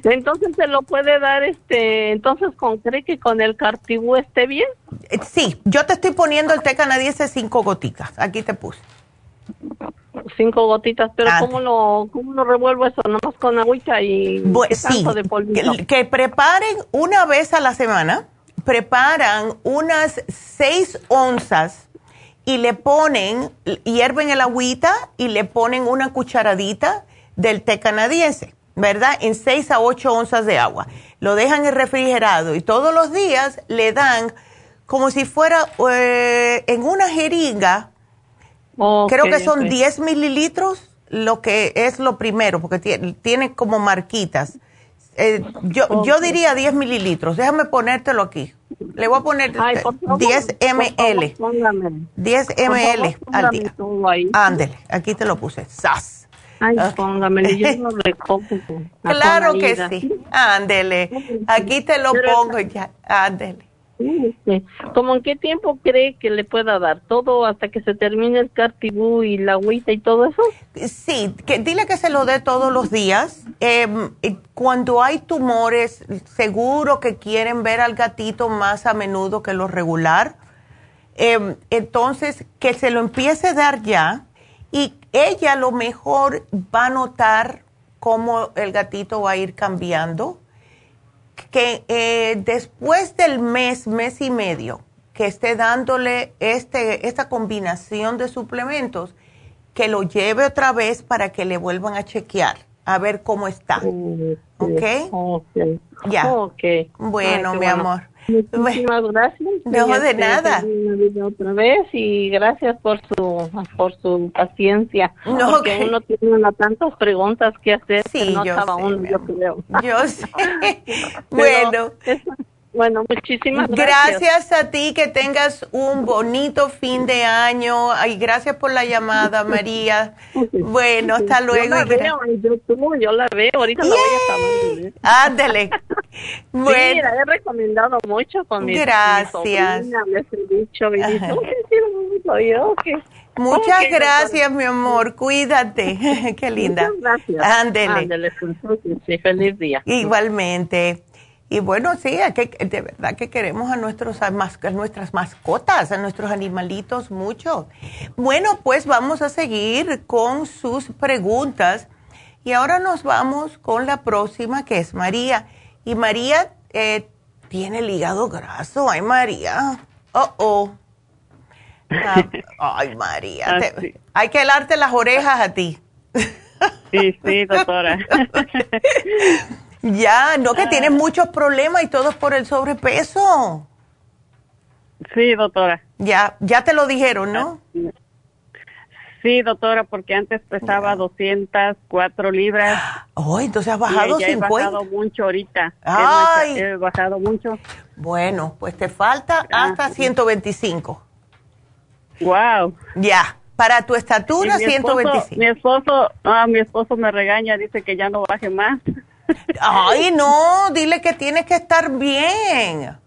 entonces se lo puede dar este, entonces con cree que con el cartibú esté bien? Eh, sí, yo te estoy poniendo el té canadiense cinco gotitas, aquí te puse. Cinco gotitas, pero ah, ¿cómo lo, ¿cómo lo revuelvo eso? Nomás con agüita y sí, de que, preparen una vez a la semana, preparan unas seis onzas y le ponen, hierven el agüita y le ponen una cucharadita del té canadiense, ¿verdad? En 6 a 8 onzas de agua. Lo dejan en refrigerado y todos los días le dan como si fuera eh, en una jeringa, creo que son 10 mililitros, lo que es lo primero, porque tiene, como marquitas. Eh, yo, yo diría 10 mililitros. Déjame ponértelo aquí. Le voy a poner 10 ml. 10 ml al día. Ándele, aquí te lo puse. ¡Sas! Ay, póngamelo, yo no Claro que sí. Ándele. Aquí te lo pongo ya. Ándele. ¿Cómo en qué tiempo cree que le pueda dar? ¿Todo hasta que se termine el cartibú y la agüita y todo eso? Sí, que, dile que se lo dé todos los días. Em, cuando hay tumores, seguro que quieren ver al gatito más a menudo que lo regular. Em, entonces, que se lo empiece a dar ya y ella a lo mejor va a notar cómo el gatito va a ir cambiando, que eh, después del mes, mes y medio, que esté dándole este, esta combinación de suplementos, que lo lleve otra vez para que le vuelvan a chequear, a ver cómo está. ¿Ok? Ya. Bueno, mi amor. Muchísimas gracias. No, de nada. Otra vez y gracias por su por su paciencia. No, porque uno tiene una, tantas preguntas que hacer sí, que no estaba uno, yo creo. Yo sé. bueno. Bueno, muchísimas gracias. Gracias a ti, que tengas un bonito fin de año. Y gracias por la llamada, María. Bueno, hasta luego. Yo la veo YouTube, yo la veo, ahorita la voy a saber. Ándale. Bueno. Sí, la he recomendado mucho con mi Gracias. Muchas gracias, mi amor. Cuídate. Qué linda. Muchas gracias. Ándele. Ándele, feliz día. Igualmente. Y bueno, sí, que, de verdad que queremos a, nuestros, a, nuestras mascotas, a nuestros animalitos mucho. Bueno, pues vamos a seguir con sus preguntas. Y ahora nos vamos con la próxima, que es María. Y María eh, tiene el hígado graso. Ay, María. Oh, oh. ay, María. hay que helarte las orejas a ti. Sí, sí, doctora. Ya, no que tienes muchos problemas y todo es por el sobrepeso. Sí, doctora. Ya, ya te lo dijeron, ¿no? Sí, doctora, porque antes pesaba 204 libras. Oh, entonces has bajado y He bajado mucho ahorita. Ay. He bajado mucho. Bueno, pues te falta hasta 125. Wow. Ya. Para tu estatura, 125. Mi esposo, ah, mi esposo me regaña, dice que ya no baje más. Ay, no, dile que tienes que estar bien.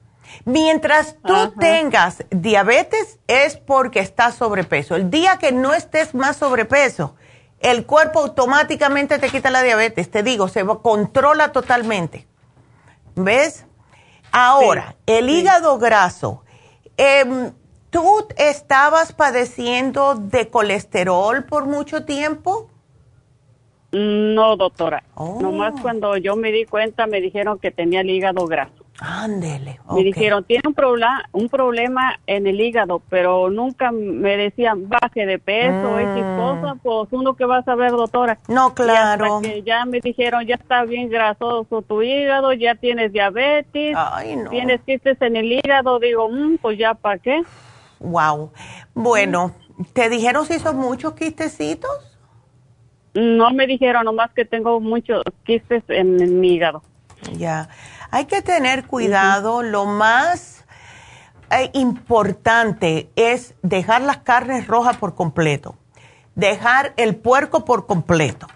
Mientras tú tengas diabetes es porque estás sobrepeso. El día que no estés más sobrepeso, el cuerpo automáticamente te quita la diabetes. Te digo, se controla totalmente. ¿Ves? Ahora, el hígado graso. Em, ¿Tú estabas padeciendo de colesterol por mucho tiempo? No, doctora. Nomás oh. cuando yo me di cuenta me dijeron que tenía el hígado graso. Ándele. Me dijeron, tiene un, problema un problema en el hígado, pero nunca me decían baje de peso, mm. cosa, pues uno que va a saber, doctora. No, claro. que ya me dijeron, ya está bien grasoso tu hígado, ya tienes diabetes, tienes quistes en el hígado, digo, mm, pues ya para qué. Wow. Bueno, ¿te dijeron si son muchos quistecitos? No me dijeron, nomás que tengo muchos quistes en mi hígado. Ya. Hay que tener cuidado. Lo más eh, importante es dejar las carnes rojas por completo. Dejar el puerco por completo.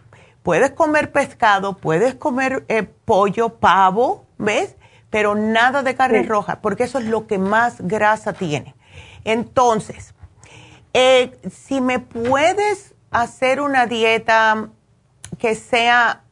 Puedes comer pescado, puedes comer eh, pollo, pavo, ¿ves? Pero nada de carne roja, porque eso es lo que más grasa tiene. Entonces, eh, si me puedes hacer una dieta que sea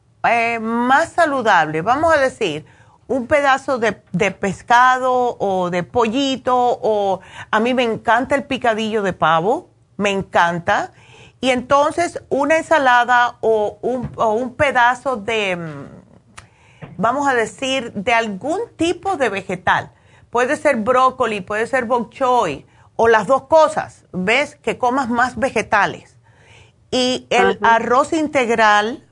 más saludable, vamos a decir, un pedazo de, pescado o de pollito o a mí me encanta el picadillo de pavo, me encanta. Y entonces una ensalada o un, o un pedazo de, vamos a decir, de algún tipo de vegetal. Puede ser brócoli, puede ser bok choy o las dos cosas, ¿ves? Que comas más vegetales. Y el arroz integral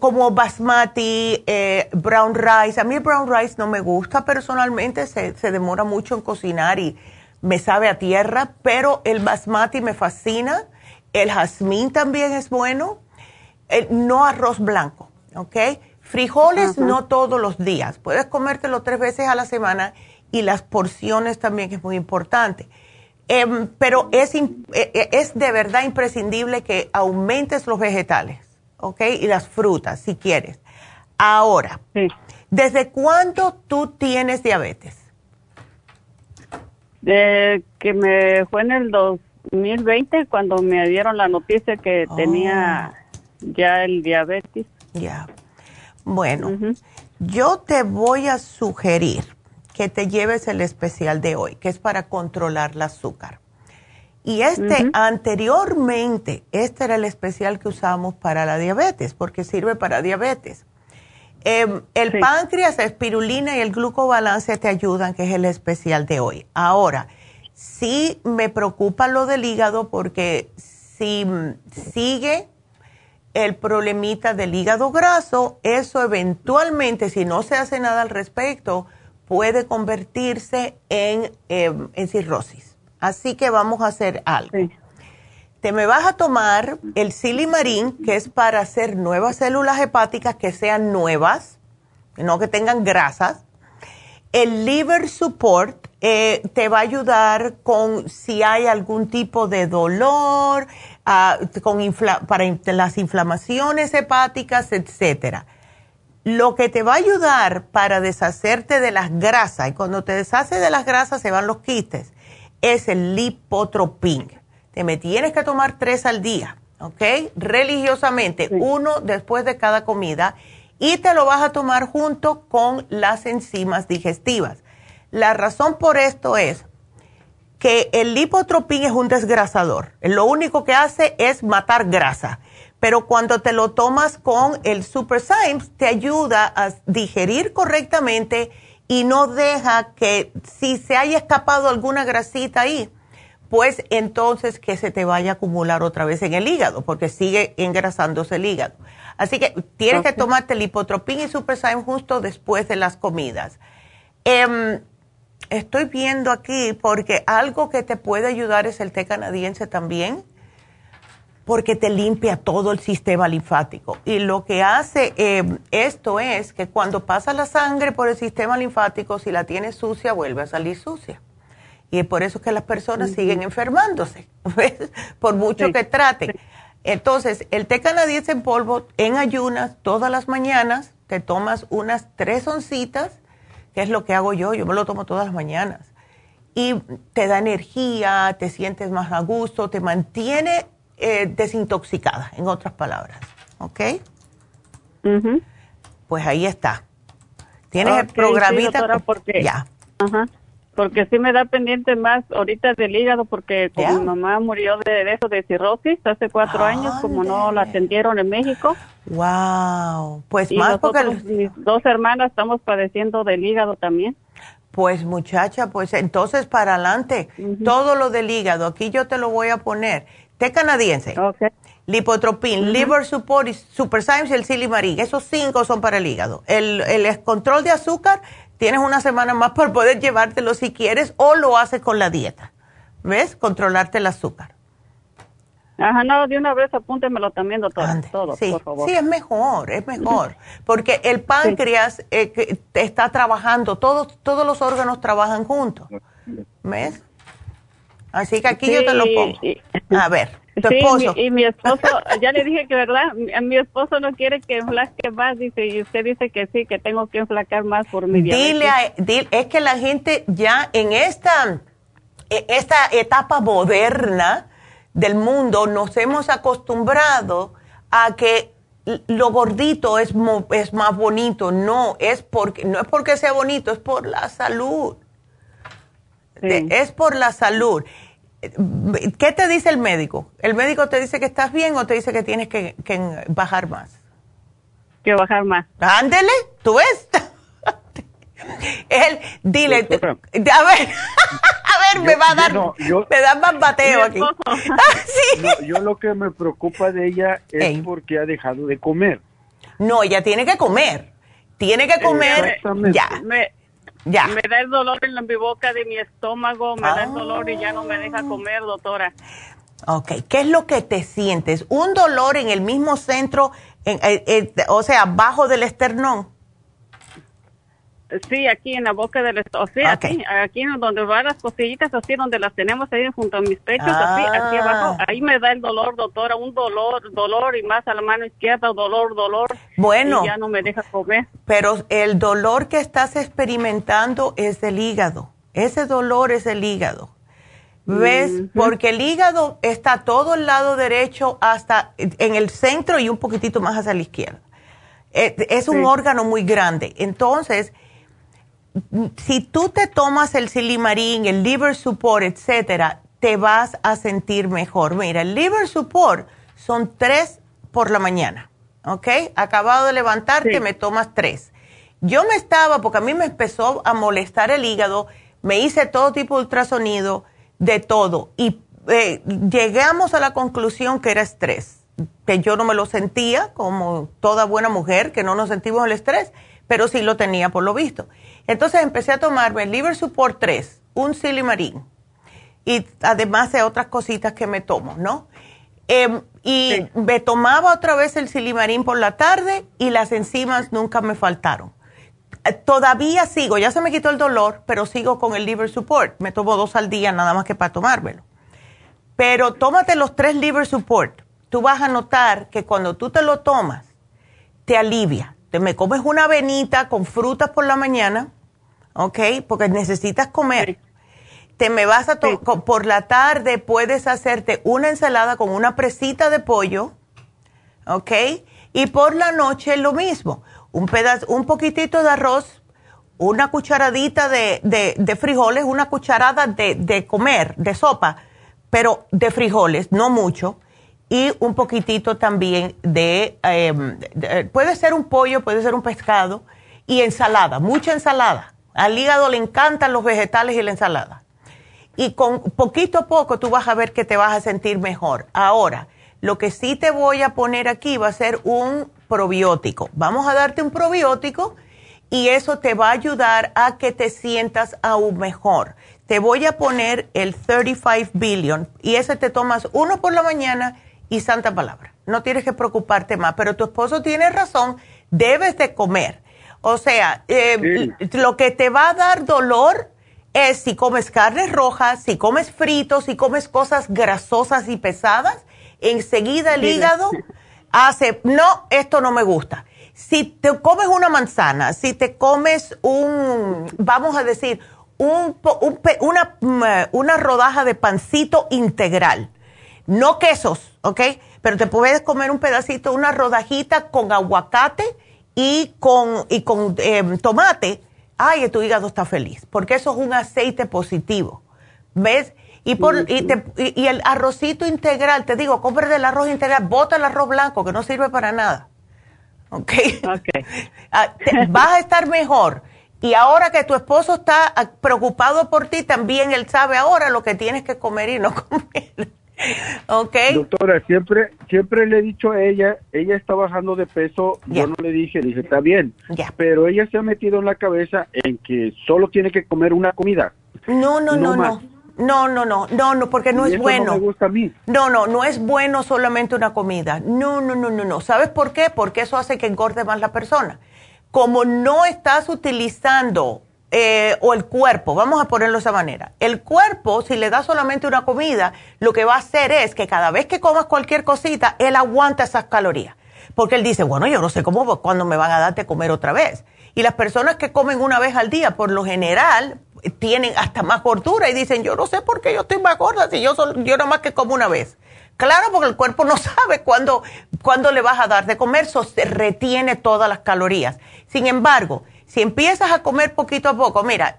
como basmati, eh, brown rice. A mí el brown rice no me gusta personalmente, se, demora mucho en cocinar y me sabe a tierra, pero el basmati me fascina. El jazmín también es bueno. no arroz blanco, ¿ok? Frijoles no todos los días. Puedes comértelo tres veces a la semana y las porciones también es muy importante. Em, pero es, e, e, es de verdad imprescindible que aumentes los vegetales ¿ok? Y las frutas, si quieres. Ahora, ¿desde cuándo tú tienes diabetes? De que me fue en el 2020 cuando me dieron la noticia que tenía oh. ya el diabetes. Ya. Bueno, yo te voy a sugerir que te lleves el especial de hoy, que es para controlar el azúcar. Y este anteriormente, este era el especial que usamos para la diabetes, porque sirve para diabetes. Em, el páncreas, la espirulina y el glucobalance te ayudan, que es el especial de hoy. Ahora, sí me preocupa lo del hígado porque si sigue el problemita del hígado graso, eso eventualmente, si no se hace nada al respecto, puede convertirse en, em, en cirrosis. Así que vamos a hacer algo. Te me vas a tomar el silimarín, que es para hacer nuevas células hepáticas que sean nuevas, no que tengan grasas. El liver support eh, te va a ayudar con si hay algún tipo de dolor, ah, con para las inflamaciones hepáticas, etcétera. Lo que te va a ayudar para deshacerte de las grasas, y cuando te deshaces de las grasas se van los quistes, es el lipotropin. Te me tienes que tomar tres al día, ¿ok? Religiosamente, uno después de cada comida y te lo vas a tomar junto con las enzimas digestivas. La razón por esto es que el lipotropin es un desgrasador. Lo único que hace es matar grasa. Pero cuando te lo tomas con el Super Symes, te ayuda a digerir correctamente y no deja que si se haya escapado alguna grasita ahí, pues entonces que se te vaya a acumular otra vez en el hígado, porque sigue engrasándose el hígado. Así que tienes que tomarte el hipotropín y Superzyme justo después de las comidas. Em, estoy viendo aquí porque algo que te puede ayudar es el té canadiense también porque te limpia todo el sistema linfático. Y lo que hace eh, esto es que cuando pasa la sangre por el sistema linfático, si la tienes sucia, vuelve a salir sucia. Y es por eso que las personas siguen enfermándose, por mucho que traten. Entonces, el té canadiense en polvo, en ayunas, todas las mañanas, te tomas unas tres oncitas, que es lo que hago yo, yo me lo tomo todas las mañanas. Y te da energía, te sientes más a gusto, te mantiene eh, desintoxicada, en otras palabras. ¿Ok? Pues ahí está. Tienes el programita. porque, ya. Ajá. porque sí me da pendiente más ahorita del hígado porque como mi mamá murió de, eso de cirrosis hace cuatro años como no la atendieron en México wow pues y más porque mis dos hermanas estamos padeciendo del hígado también pues muchacha pues entonces para adelante todo lo del hígado aquí yo te lo voy a poner té canadiense okay. lipotropin liver support super science y el silimarín esos cinco son para el hígado el, el control de azúcar Tienes una semana más para poder llevártelo si quieres o lo haces con la dieta. ¿Ves? Controlarte el azúcar. Ajá, no, de una vez apúntemelo también, doctor. Todo, sí, por favor. Sí, es mejor, es mejor. Porque el páncreas eh, está trabajando, todos, todos los órganos trabajan juntos. ¿Ves? Así que aquí yo te lo pongo. A ver sí, y mi esposo, ya le dije que verdad, mi, esposo no quiere que enflaque más, dice, y usted dice que sí, que tengo que enflacar más por mi dile, dile, es que la gente ya en esta, e, esta etapa moderna del mundo nos hemos acostumbrado a que lo gordito es, es más bonito, no, es porque, no es porque sea bonito, es por la salud. Es por la salud. ¿Qué te dice el médico? ¿El médico te dice que estás bien o te dice que tienes que, bajar más? Que bajar más. Ándele, ¿tú ves? Él, dile, a ver, a ver, me va a dar, me da más bateo aquí. yo lo que me preocupa de ella es porque ha dejado de comer. No, ella tiene que comer. Tiene que comer ya. Ya. Me da el dolor en la, mi boca de mi estómago, me da el dolor y ya no me deja comer, doctora. Ok, ¿qué es lo que te sientes? ¿Un dolor en el mismo centro, en, eh, eh, o sea, abajo del esternón? Sí, aquí en la boca del estómago. Sí, aquí, aquí donde van las cosillitas, así donde las tenemos ahí junto a mis pechos, así, aquí abajo. Ah. Ahí me da el dolor, doctora, un dolor, dolor y más a la mano izquierda, dolor, dolor. Bueno. Y ya no me deja comer. Pero el dolor que estás experimentando es del hígado. Ese dolor es el hígado. ¿Ves? Porque el hígado está todo el lado derecho hasta en el centro y un poquitito más hacia la izquierda. Eh, es un órgano muy grande. Entonces, si tú te tomas el silimarín, el liver support, etcétera, te vas a sentir mejor. Mira, el liver support son tres por la mañana, ¿ok? Acabado de levantarte, me tomas tres. Yo me estaba, porque a mí me empezó a molestar el hígado, me hice todo tipo de ultrasonido, de todo, y eh, llegamos a la conclusión que era estrés, que yo no me lo sentía como toda buena mujer, que no nos sentimos el estrés, pero sí lo tenía por lo visto. Entonces empecé a tomarme el Liver Support 3, un silimarín y además de otras cositas que me tomo, ¿no? Em, y me tomaba otra vez el silimarín por la tarde y las enzimas nunca me faltaron. Eh, todavía sigo, ya se me quitó el dolor, pero sigo con el liver support. Me tomo dos al día nada más que para tomármelo. Pero tómate los tres liver support. Tú vas a notar que cuando tú te lo tomas, te alivia. Te me comes una avenita con frutas por la mañana ¿ok? Porque necesitas comer. Te me vas a por la tarde puedes hacerte una ensalada con una presita de pollo, ¿ok? Y por la noche lo mismo, un pedazo, un poquitito de arroz, una cucharadita de, de, frijoles, una cucharada de, de, comer, de sopa, pero de frijoles, no mucho, y un poquitito también de, em, puede ser un pollo, puede ser un pescado, y ensalada, mucha ensalada al hígado le encantan los vegetales y la ensalada. Y con poquito a poco tú vas a ver que te vas a sentir mejor. Ahora, lo que sí te voy a poner aquí va a ser un probiótico. Vamos a darte un probiótico y eso te va a ayudar a que te sientas aún mejor. Te voy a poner el 35 billion y ese te tomas uno por la mañana y santa palabra. No tienes que preocuparte más, pero tu esposo tiene razón, debes de comer. O sea, eh, lo que te va a dar dolor es si comes carnes rojas, si comes fritos, si comes cosas grasosas y pesadas, enseguida el hígado hace, no, esto no me gusta. Si te comes una manzana, si te comes un, vamos a decir, un, una, mm, una rodaja de pancito integral, no quesos, ¿ok? Pero te puedes comer un pedacito, una rodajita con aguacate y con, y con em, tomate, ay, tu hígado está feliz, porque eso es un aceite positivo, ¿ves? Y, por, y, el arrocito integral, te digo, compre del arroz integral, bota el arroz blanco, que no sirve para nada. ¿Ok? okay. Ah, vas a estar mejor. Y ahora que tu esposo está ah, preocupado por ti, también él sabe ahora lo que tienes que comer y no comer. ¿Ok? Doctora, siempre, siempre le he dicho a ella, ella está bajando de peso, yo no le dije, dije, está bien, pero ella se ha metido en la cabeza en que solo tiene que comer una comida. No, no, no, no. No, no, no, no, no, porque no es bueno. No me gusta a mí. No, no, no es bueno solamente una comida. No, no, no, no, no. ¿Sabes por qué? Porque eso hace que engorde más la persona. Como no estás utilizando eh, o el cuerpo, vamos a ponerlo de esa manera. El cuerpo, si le das solamente una comida, lo que va a hacer es que cada vez que comas cualquier cosita, él aguanta esas calorías. Porque él dice, bueno, yo no sé cómo, cuándo me van a darte comer otra vez. Y las personas que comen una vez al día, por lo general, tienen hasta más gordura y dicen, yo no sé por qué yo estoy más gorda si yo, solo, yo nada más que como una vez. Claro, porque el cuerpo no sabe cuándo, cuándo le vas a dar de comer, so se retiene todas las calorías. Sin embargo, si empiezas a comer poquito a poco, mira,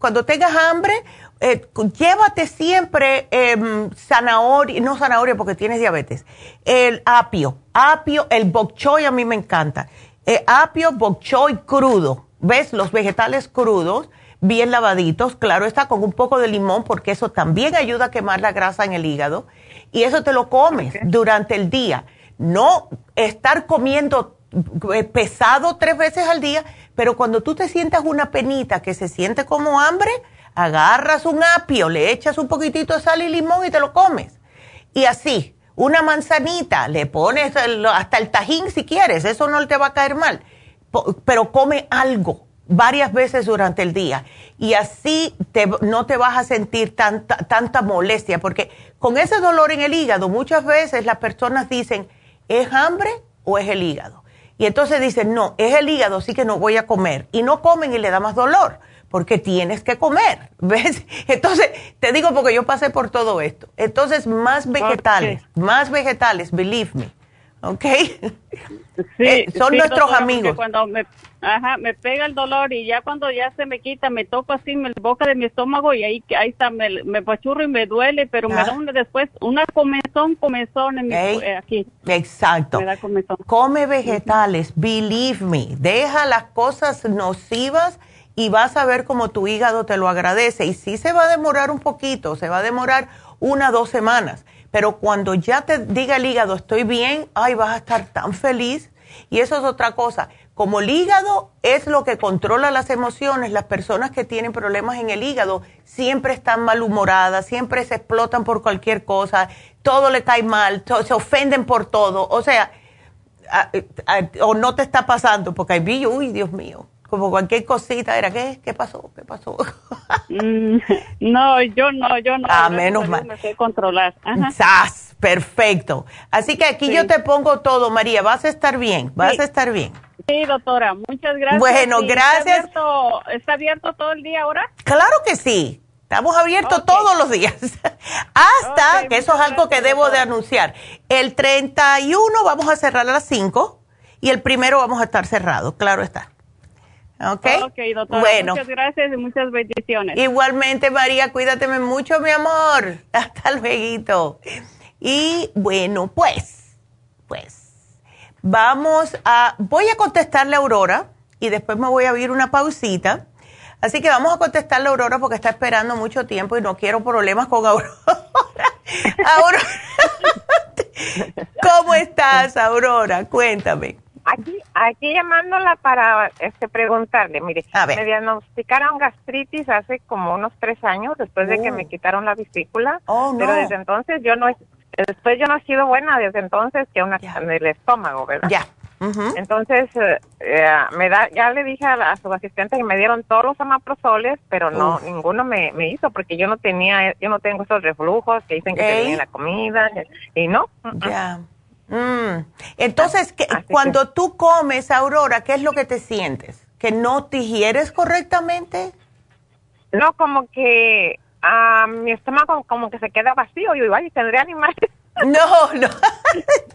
cuando tengas hambre, eh, llévate siempre eh, zanahoria, no zanahoria porque tienes diabetes, el apio, apio, el bok choy a mí me encanta, eh, apio, bok choy crudo, ¿ves? Los vegetales crudos bien lavaditos, claro está con un poco de limón porque eso también ayuda a quemar la grasa en el hígado y eso te lo comes durante el día. No estar comiendo eh, pesado tres veces al día, pero cuando tú te sientas una penita que se siente como hambre, agarras un apio, le echas un poquitito de sal y limón y te lo comes. Y así, una manzanita, le pones hasta el tajín si quieres, eso no te va a caer mal, pero come algo varias veces durante el día y así no te vas a sentir tanta, tanta molestia, porque con ese dolor en el hígado muchas veces las personas dicen, ¿es hambre o es el hígado? Y entonces dicen, no, es el hígado, sí que no voy a comer. Y no comen y le da más dolor, porque tienes que comer, ¿ves? Entonces, te digo porque yo pasé por todo esto. Entonces, más vegetales, más vegetales, believe me. ¿ok? Sí, eh, son nuestros amigos. Cuando me, ajá, me pega el dolor y ya cuando ya se me quita, me toco así en la boca de mi estómago y ahí, ahí está, me, me pachurro y me duele, pero me da una, después una comezón, comezón en mi, eh, aquí. Exacto. Me da comezón. Come vegetales, believe me, deja las cosas nocivas y vas a ver cómo tu hígado te lo agradece. Y sí se va a demorar un poquito, se va a demorar una, dos semanas pero cuando ya te diga el hígado, estoy bien, ay, vas a estar tan feliz. Y eso es otra cosa. Como el hígado es lo que controla las emociones, las personas que tienen problemas en el hígado siempre están malhumoradas, siempre se explotan por cualquier cosa, todo le cae mal, se ofenden por todo. O sea, o no te está pasando, porque hay vi, uy, Dios mío, como cualquier cosita, era, ¿qué? ¿Qué pasó? ¿Qué pasó? Mm, no, yo no, yo no. Ah, menos mal. Me sé controlar. Perfecto. Así que aquí yo te pongo todo, María, vas a estar bien, vas a estar bien. Sí, doctora, muchas gracias. Bueno, gracias. ¿Está abierto, todo el día ahora? Claro que sí. Estamos abiertos todos los días. Hasta, que eso es algo que debo de anunciar. El 31 vamos a cerrar a las 5 y el primero vamos a estar cerrados, claro está. ¿Ok? Ok, doctora. Bueno. Muchas gracias y muchas bendiciones. Igualmente, María, cuídateme mucho, mi amor. Hasta luego. Y bueno, pues, pues, vamos a, voy a contestarle a Aurora y después me voy a abrir una pausita. Así que vamos a contestarle a Aurora porque está esperando mucho tiempo y no quiero problemas con Aurora. Aurora. ¿Cómo estás, Aurora? Cuéntame. Aquí, aquí llamándola para este preguntarle, mire, me diagnosticaron gastritis hace como unos tres años después de que me oh. quitaron la vesícula, oh, pero desde entonces yo no, después yo no he sido buena desde entonces que una en el estómago, ¿verdad? Ya. Entonces, eh, eh, me da, ya le dije a, su asistente que me dieron todos los amaprosoles, pero no, ninguno me, me, hizo porque yo no tenía, yo no tengo esos reflujos que dicen que te la comida y no. Ya. Mm. Entonces, cuando tú comes, Aurora, ¿qué es lo que te sientes? ¿Que no te digieres correctamente? No, como que ah, mi estómago como que se queda vacío. y igual tendría animales. No, no.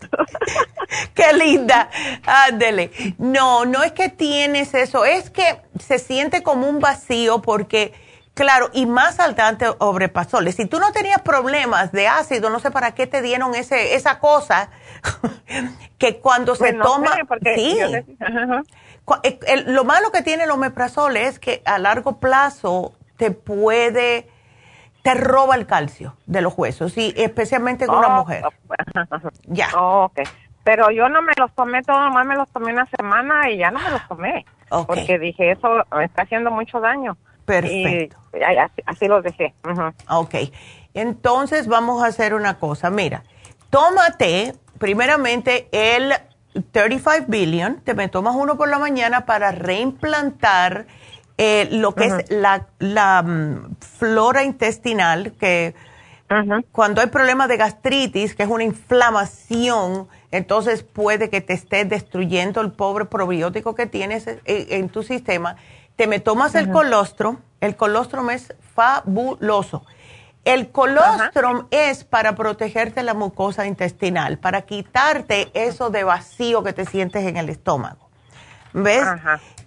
Qué linda. Ándele. No, no es que tienes eso. Es que se siente como un vacío porque, claro, y más saltante obrepasole. Si tú no tenías problemas de ácido, no sé para qué te dieron ese, esa cosa que cuando se Pues toma... sí. lo malo que tiene el omeprazole es que a largo plazo te puede te roba el calcio de los huesos, y especialmente con una Oh, mujer. Ya. Oh, ok. Pero yo no me los tomé todo, nomás me los tomé una semana y ya no me los tomé. Porque dije, eso me está haciendo mucho daño. Perfecto. Y así, así los dejé. Ujú. Ok. Entonces vamos a hacer una cosa. Mira, tómate primeramente el 35 billion, te me tomas uno por la mañana para reimplantar eh, lo que es la, la mm, flora intestinal, que cuando hay problemas de gastritis, que es una inflamación, entonces puede que te esté destruyendo el pobre probiótico que tienes en, en tu sistema. Te me tomas el colostrum, el colostrum es fabuloso. El colostrum es para protegerte la mucosa intestinal, para quitarte eso de vacío que te sientes en el estómago. ¿Ves?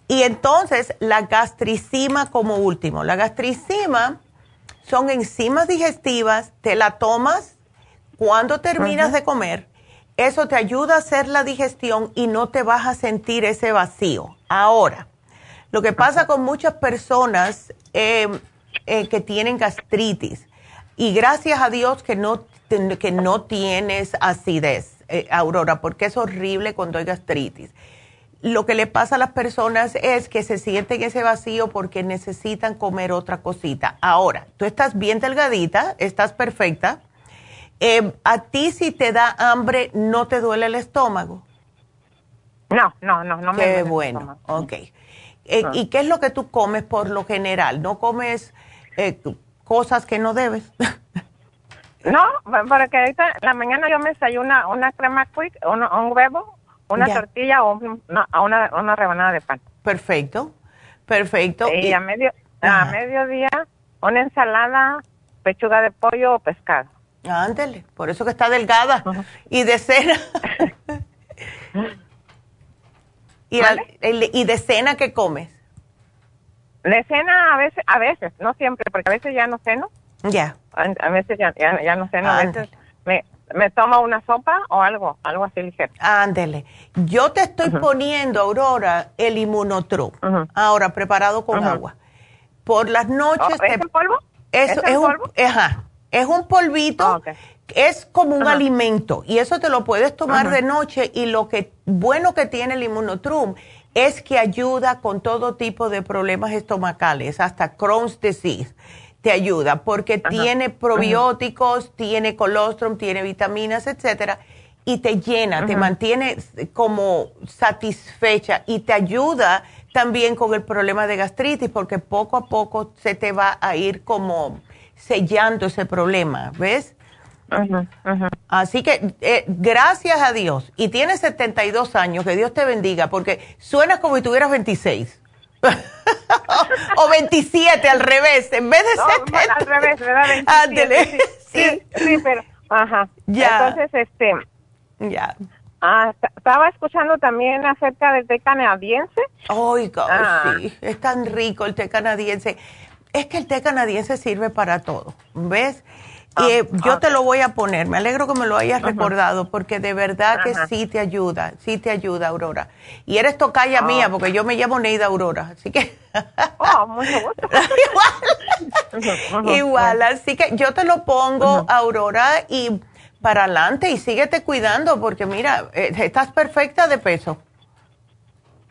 Y entonces la gastricima como último. La gastricima son enzimas digestivas, te la tomas cuando terminas de comer. Eso te ayuda a hacer la digestión y no te vas a sentir ese vacío. Ahora, lo que pasa con muchas personas eh, eh, que tienen gastritis, y gracias a Dios que no, que no tienes acidez, eh, Aurora, porque es horrible cuando hay gastritis. Lo que le pasa a las personas es que se sienten ese vacío porque necesitan comer otra cosita. Ahora, tú estás bien delgadita, estás perfecta. Eh, a ti si te da hambre, ¿no te duele el estómago? No, no, no, no me Qué duele el bueno, estómago. ok. Eh, Ah. ¿Y qué es lo que tú comes por lo general? ¿No comes eh, cosas que no debes? No, porque ahorita en la mañana yo me desayuno una crema quick, un, un huevo, una Ya. tortilla o un- una, una, una rebanada de pan. Perfecto, perfecto. Y, Y- a, medio, a mediodía una ensalada, pechuga de pollo o pescado. Ándele, por eso que está delgada. Y de cena. y, el- ¿Y de cena qué comes? De cena a veces, a veces, no siempre, porque a veces ya no ceno. Ya. A, a veces ya, ya, ya no ceno, a veces me, me tomo una sopa o algo, algo así ligero. Ándele. Yo te estoy poniendo, Aurora, el inmunotrum. Ahora, preparado con agua. Por las noches. Oh, ¿es te- en polvo? Eso, ¿Es en es, un, polvo? ajá, es un polvito, es como un alimento y eso te lo puedes tomar Ajá. de noche y lo que bueno que tiene el inmunotrum es que ayuda con todo tipo de problemas estomacales, hasta Crohn's disease te ayuda porque tiene probióticos, tiene colostrum, tiene vitaminas, etcétera y te llena, te mantiene como satisfecha y te ayuda también con el problema de gastritis porque poco a poco se te va a ir como sellando ese problema, ¿ves? Así que eh, gracias a Dios, y tienes 72 años, que Dios te bendiga, porque suenas como si tuvieras 26. o 27 al revés, en vez de No, 70. al revés, ¿verdad? 27, Ándele. sí, sí, sí, pero, ajá. Ya. Entonces, este, Ya. ah, esta- estaba escuchando también acerca del té canadiense. Oiga, Ah. sí, es tan rico el té canadiense. Es que el té canadiense sirve para todo, ¿ves? Y eh, yo te lo voy a poner, me alegro que me lo hayas recordado, porque de verdad que sí te ayuda, sí te ayuda, Aurora. Y eres tocaya Ah. mía, porque yo me llamo Neida Aurora, así que Oh, mucho gusto. igual, así que yo te lo pongo, Aurora, y para adelante, y síguete cuidando, porque mira, eh, estás perfecta de peso.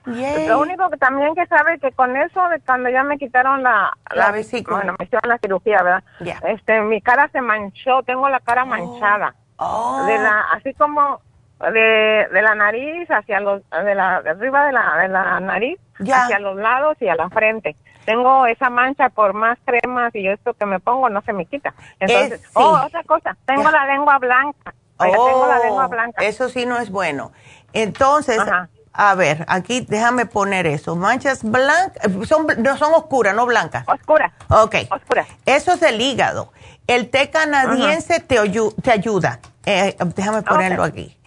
Yay. Lo único que también que sabe que con eso de cuando ya me quitaron la, La vesícula. bueno, me hicieron la cirugía, ¿verdad? Este, mi cara se manchó, tengo la cara manchada. Oh. De la, así como de, de la nariz hacia los, de la, de arriba de la, de la nariz, Ya. hacia los lados y a la frente. Tengo esa mancha por más cremas y esto que me pongo no se me quita. Entonces, sí. oh, otra cosa, tengo la lengua blanca. Oiga, tengo la lengua Oh, blanca. Eso sí no es bueno. Entonces, Ajá. A ver, aquí déjame poner eso. Manchas blancas, son, no son oscuras, no blancas. Oscuras. Ok. Oscuras. Eso es del hígado. El té canadiense te, ayu- te ayuda. Eh, déjame ponerlo aquí.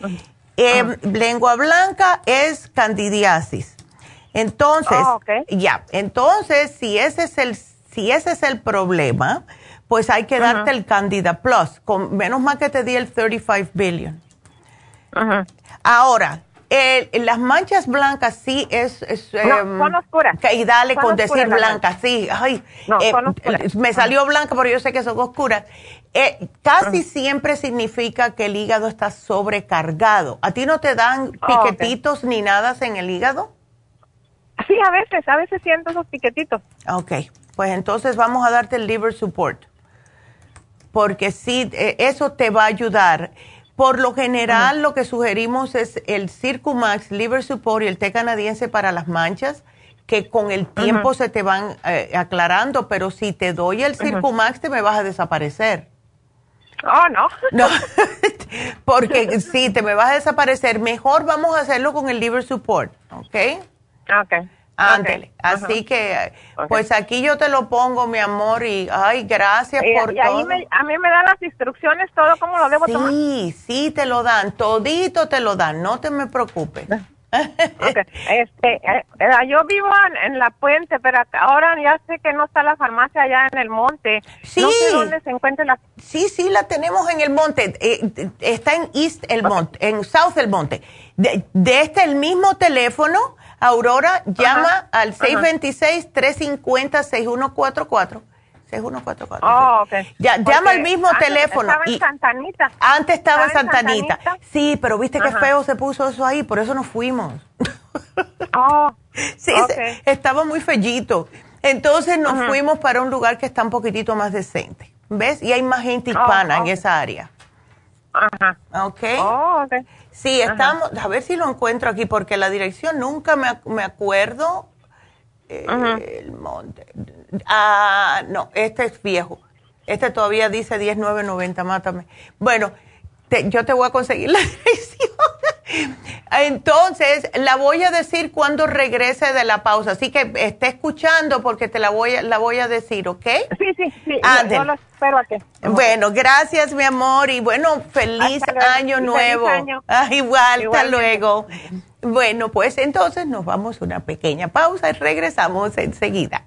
Eh, Lengua blanca es candidiasis. Entonces, oh, ya, entonces si ese es el si ese es el problema, pues hay que darte el Candida Plus, con menos mal que te di el 35 billion. Ahora, las manchas blancas sí es... no, son oscuras. y dale con decir blancas, sí. Ay, no, eh, Me salió blanca, pero yo sé que son oscuras. Eh, casi siempre significa que el hígado está sobrecargado. ¿A ti no te dan oh, piquetitos ni nada en el hígado? Sí, a veces, a veces siento esos piquetitos. Ok, pues entonces vamos a darte el liver support. Porque sí, eh, eso te va a ayudar. Por lo general, lo que sugerimos es el Circumax, Liver Support y el té canadiense para las manchas, que con el tiempo se te van eh, aclarando, pero si te doy el Circumax, te me vas a desaparecer. Oh, no. No, porque si te me vas a desaparecer, mejor vamos a hacerlo con el Liver Support, ¿ok? Ok. Ándele. Así que, pues aquí yo te lo pongo, mi amor, y ay, gracias por y todo. a mí me dan las instrucciones, todo cómo lo debo tomar. Sí, sí, te lo dan, todito te lo dan, no te me preocupes. Este, eh, eh, yo vivo en, la puente, pero ahora ya sé que no está la farmacia allá en el monte. Sí. No sé dónde se encuentra la. Sí, sí, la tenemos en el monte. Eh, está en East el monte, en South el monte. De, de este el mismo teléfono Aurora, llama al 626-350-6144. 6144. Oh, ok. Ya, llama al mismo teléfono. Estaba en Santanita. Antes estaba, en Santanita. Sí, pero viste que feo se puso eso ahí, por eso nos fuimos. Oh, sí, estaba muy fellito. Entonces nos fuimos para un lugar que está un poquitito más decente. ¿Ves? Y hay más gente hispana oh, en esa área. Ajá. Ok. Oh, ok. Sí, estamos, a ver si lo encuentro aquí, porque la dirección nunca me, me acuerdo. El monte. Ah, no, este es viejo. Este todavía dice 10990, mátame. Bueno, yo te voy a conseguir la dirección. Entonces, la voy a decir cuando regrese de la pausa. Así que esté escuchando porque te la voy a, la voy a decir, ¿ok? Sí, sí, sí. yo, lo espero aquí. Bueno, gracias, mi amor. Y bueno, feliz año nuevo. Ah, igual, hasta luego. Bueno, pues entonces nos vamos a una pequeña pausa y regresamos enseguida.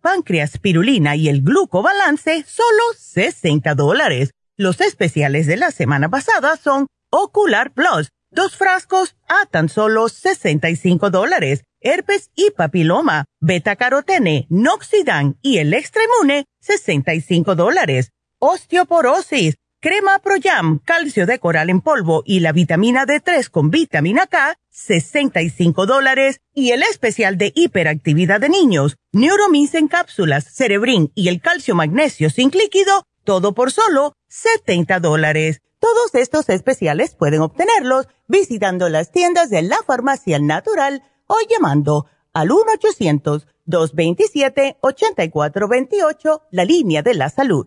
páncreas, pirulina y el glucobalance, solo 60 dólares. Los especiales de la semana pasada son Ocular Plus, dos frascos a tan solo 65 dólares. Herpes y papiloma, beta carotene, noxidan y el extremune, 65 dólares. Osteoporosis, crema Proyam, calcio de coral en polvo y la vitamina D3 con vitamina K, 65 dólares. Y el especial de hiperactividad de niños, Neuromins en cápsulas, Cerebrin y el calcio magnesio sin líquido, todo por solo 70 dólares. Todos estos especiales pueden obtenerlos visitando las tiendas de la farmacia natural o llamando al 1-800-227-8428, la línea de la salud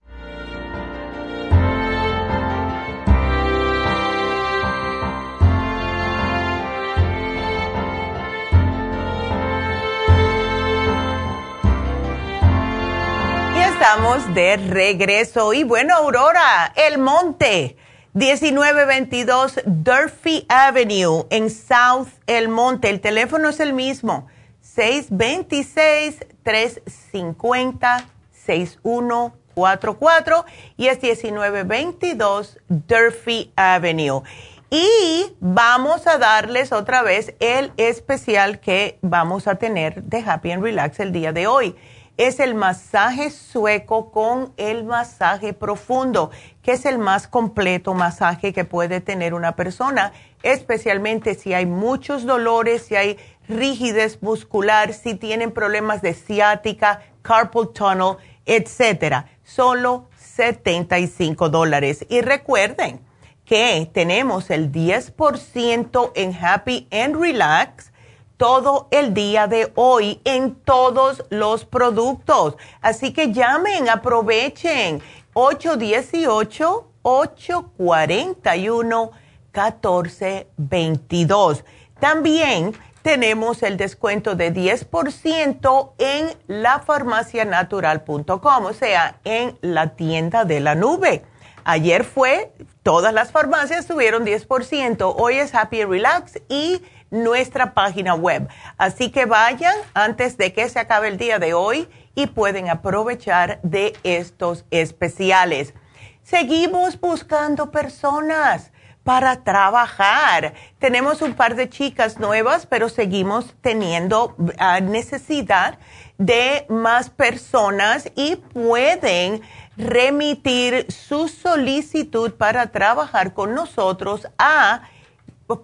Estamos de regreso. Y bueno, Aurora, El Monte, 1922 Durfee Avenue en South El Monte. El teléfono es el mismo, 626-350-6144 y es 1922 Durfee Avenue. Y vamos a darles otra vez el especial que vamos a tener de Happy and Relax el día de hoy es el masaje sueco con el masaje profundo, que es el más completo masaje que puede tener una persona, especialmente si hay muchos dolores, si hay rigidez muscular, si tienen problemas de ciática, carpal tunnel, etcétera. Solo 75 dólares. Y recuerden que tenemos el 10% en Happy and Relax todo el día de hoy en todos los productos. Así que llamen, aprovechen. 818-841-1422. También tenemos el descuento de 10% en lafarmacianatural.com, o sea, en la tienda de la nube. Ayer fue, todas las farmacias tuvieron 10%, hoy es Happy Relax y nuestra página web. Así que vayan antes de que se acabe el día de hoy y pueden aprovechar de estos especiales. Seguimos buscando personas para trabajar. Tenemos un par de chicas nuevas, pero seguimos teniendo ah, necesidad de más personas y pueden remitir su solicitud para trabajar con nosotros a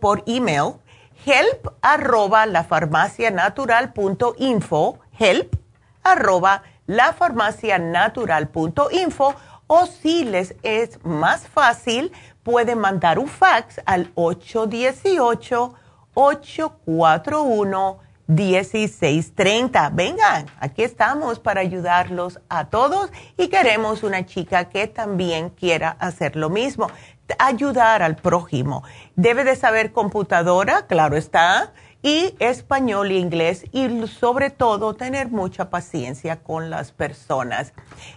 por email help arroba lafarmacianatural.info, help arroba lafarmacianatural.info o si les es más fácil, pueden mandar un fax al 818-841-1630. Vengan, aquí estamos para ayudarlos a todos y queremos una chica que también quiera hacer lo mismo ayudar al prójimo. Debe de saber computadora, claro está, y español e inglés y sobre todo tener mucha paciencia con las personas.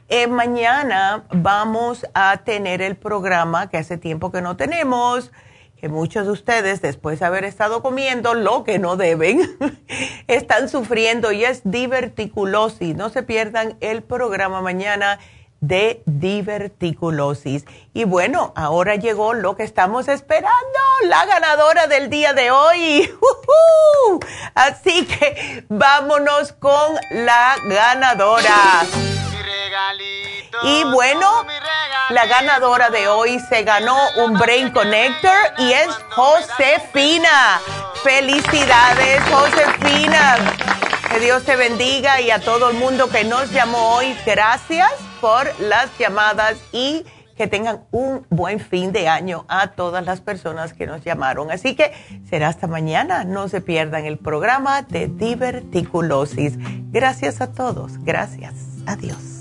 Eh, mañana vamos a tener el programa que hace tiempo que no tenemos, que muchos de ustedes después de haber estado comiendo lo que no deben, están sufriendo y es diverticulosis. No se pierdan el programa mañana de diverticulosis. Y bueno, ahora llegó lo que estamos esperando, la ganadora del día de hoy. Así que vámonos con la ganadora. Y bueno, la ganadora de hoy se ganó un Brain Connector y es Josefina. Felicidades, Josefina. Que Dios te bendiga y a todo el mundo que nos llamó hoy, gracias por las llamadas y que tengan un buen fin de año a todas las personas que nos llamaron. Así que será hasta mañana. No se pierdan el programa de diverticulosis. Gracias a todos. Gracias. Adiós.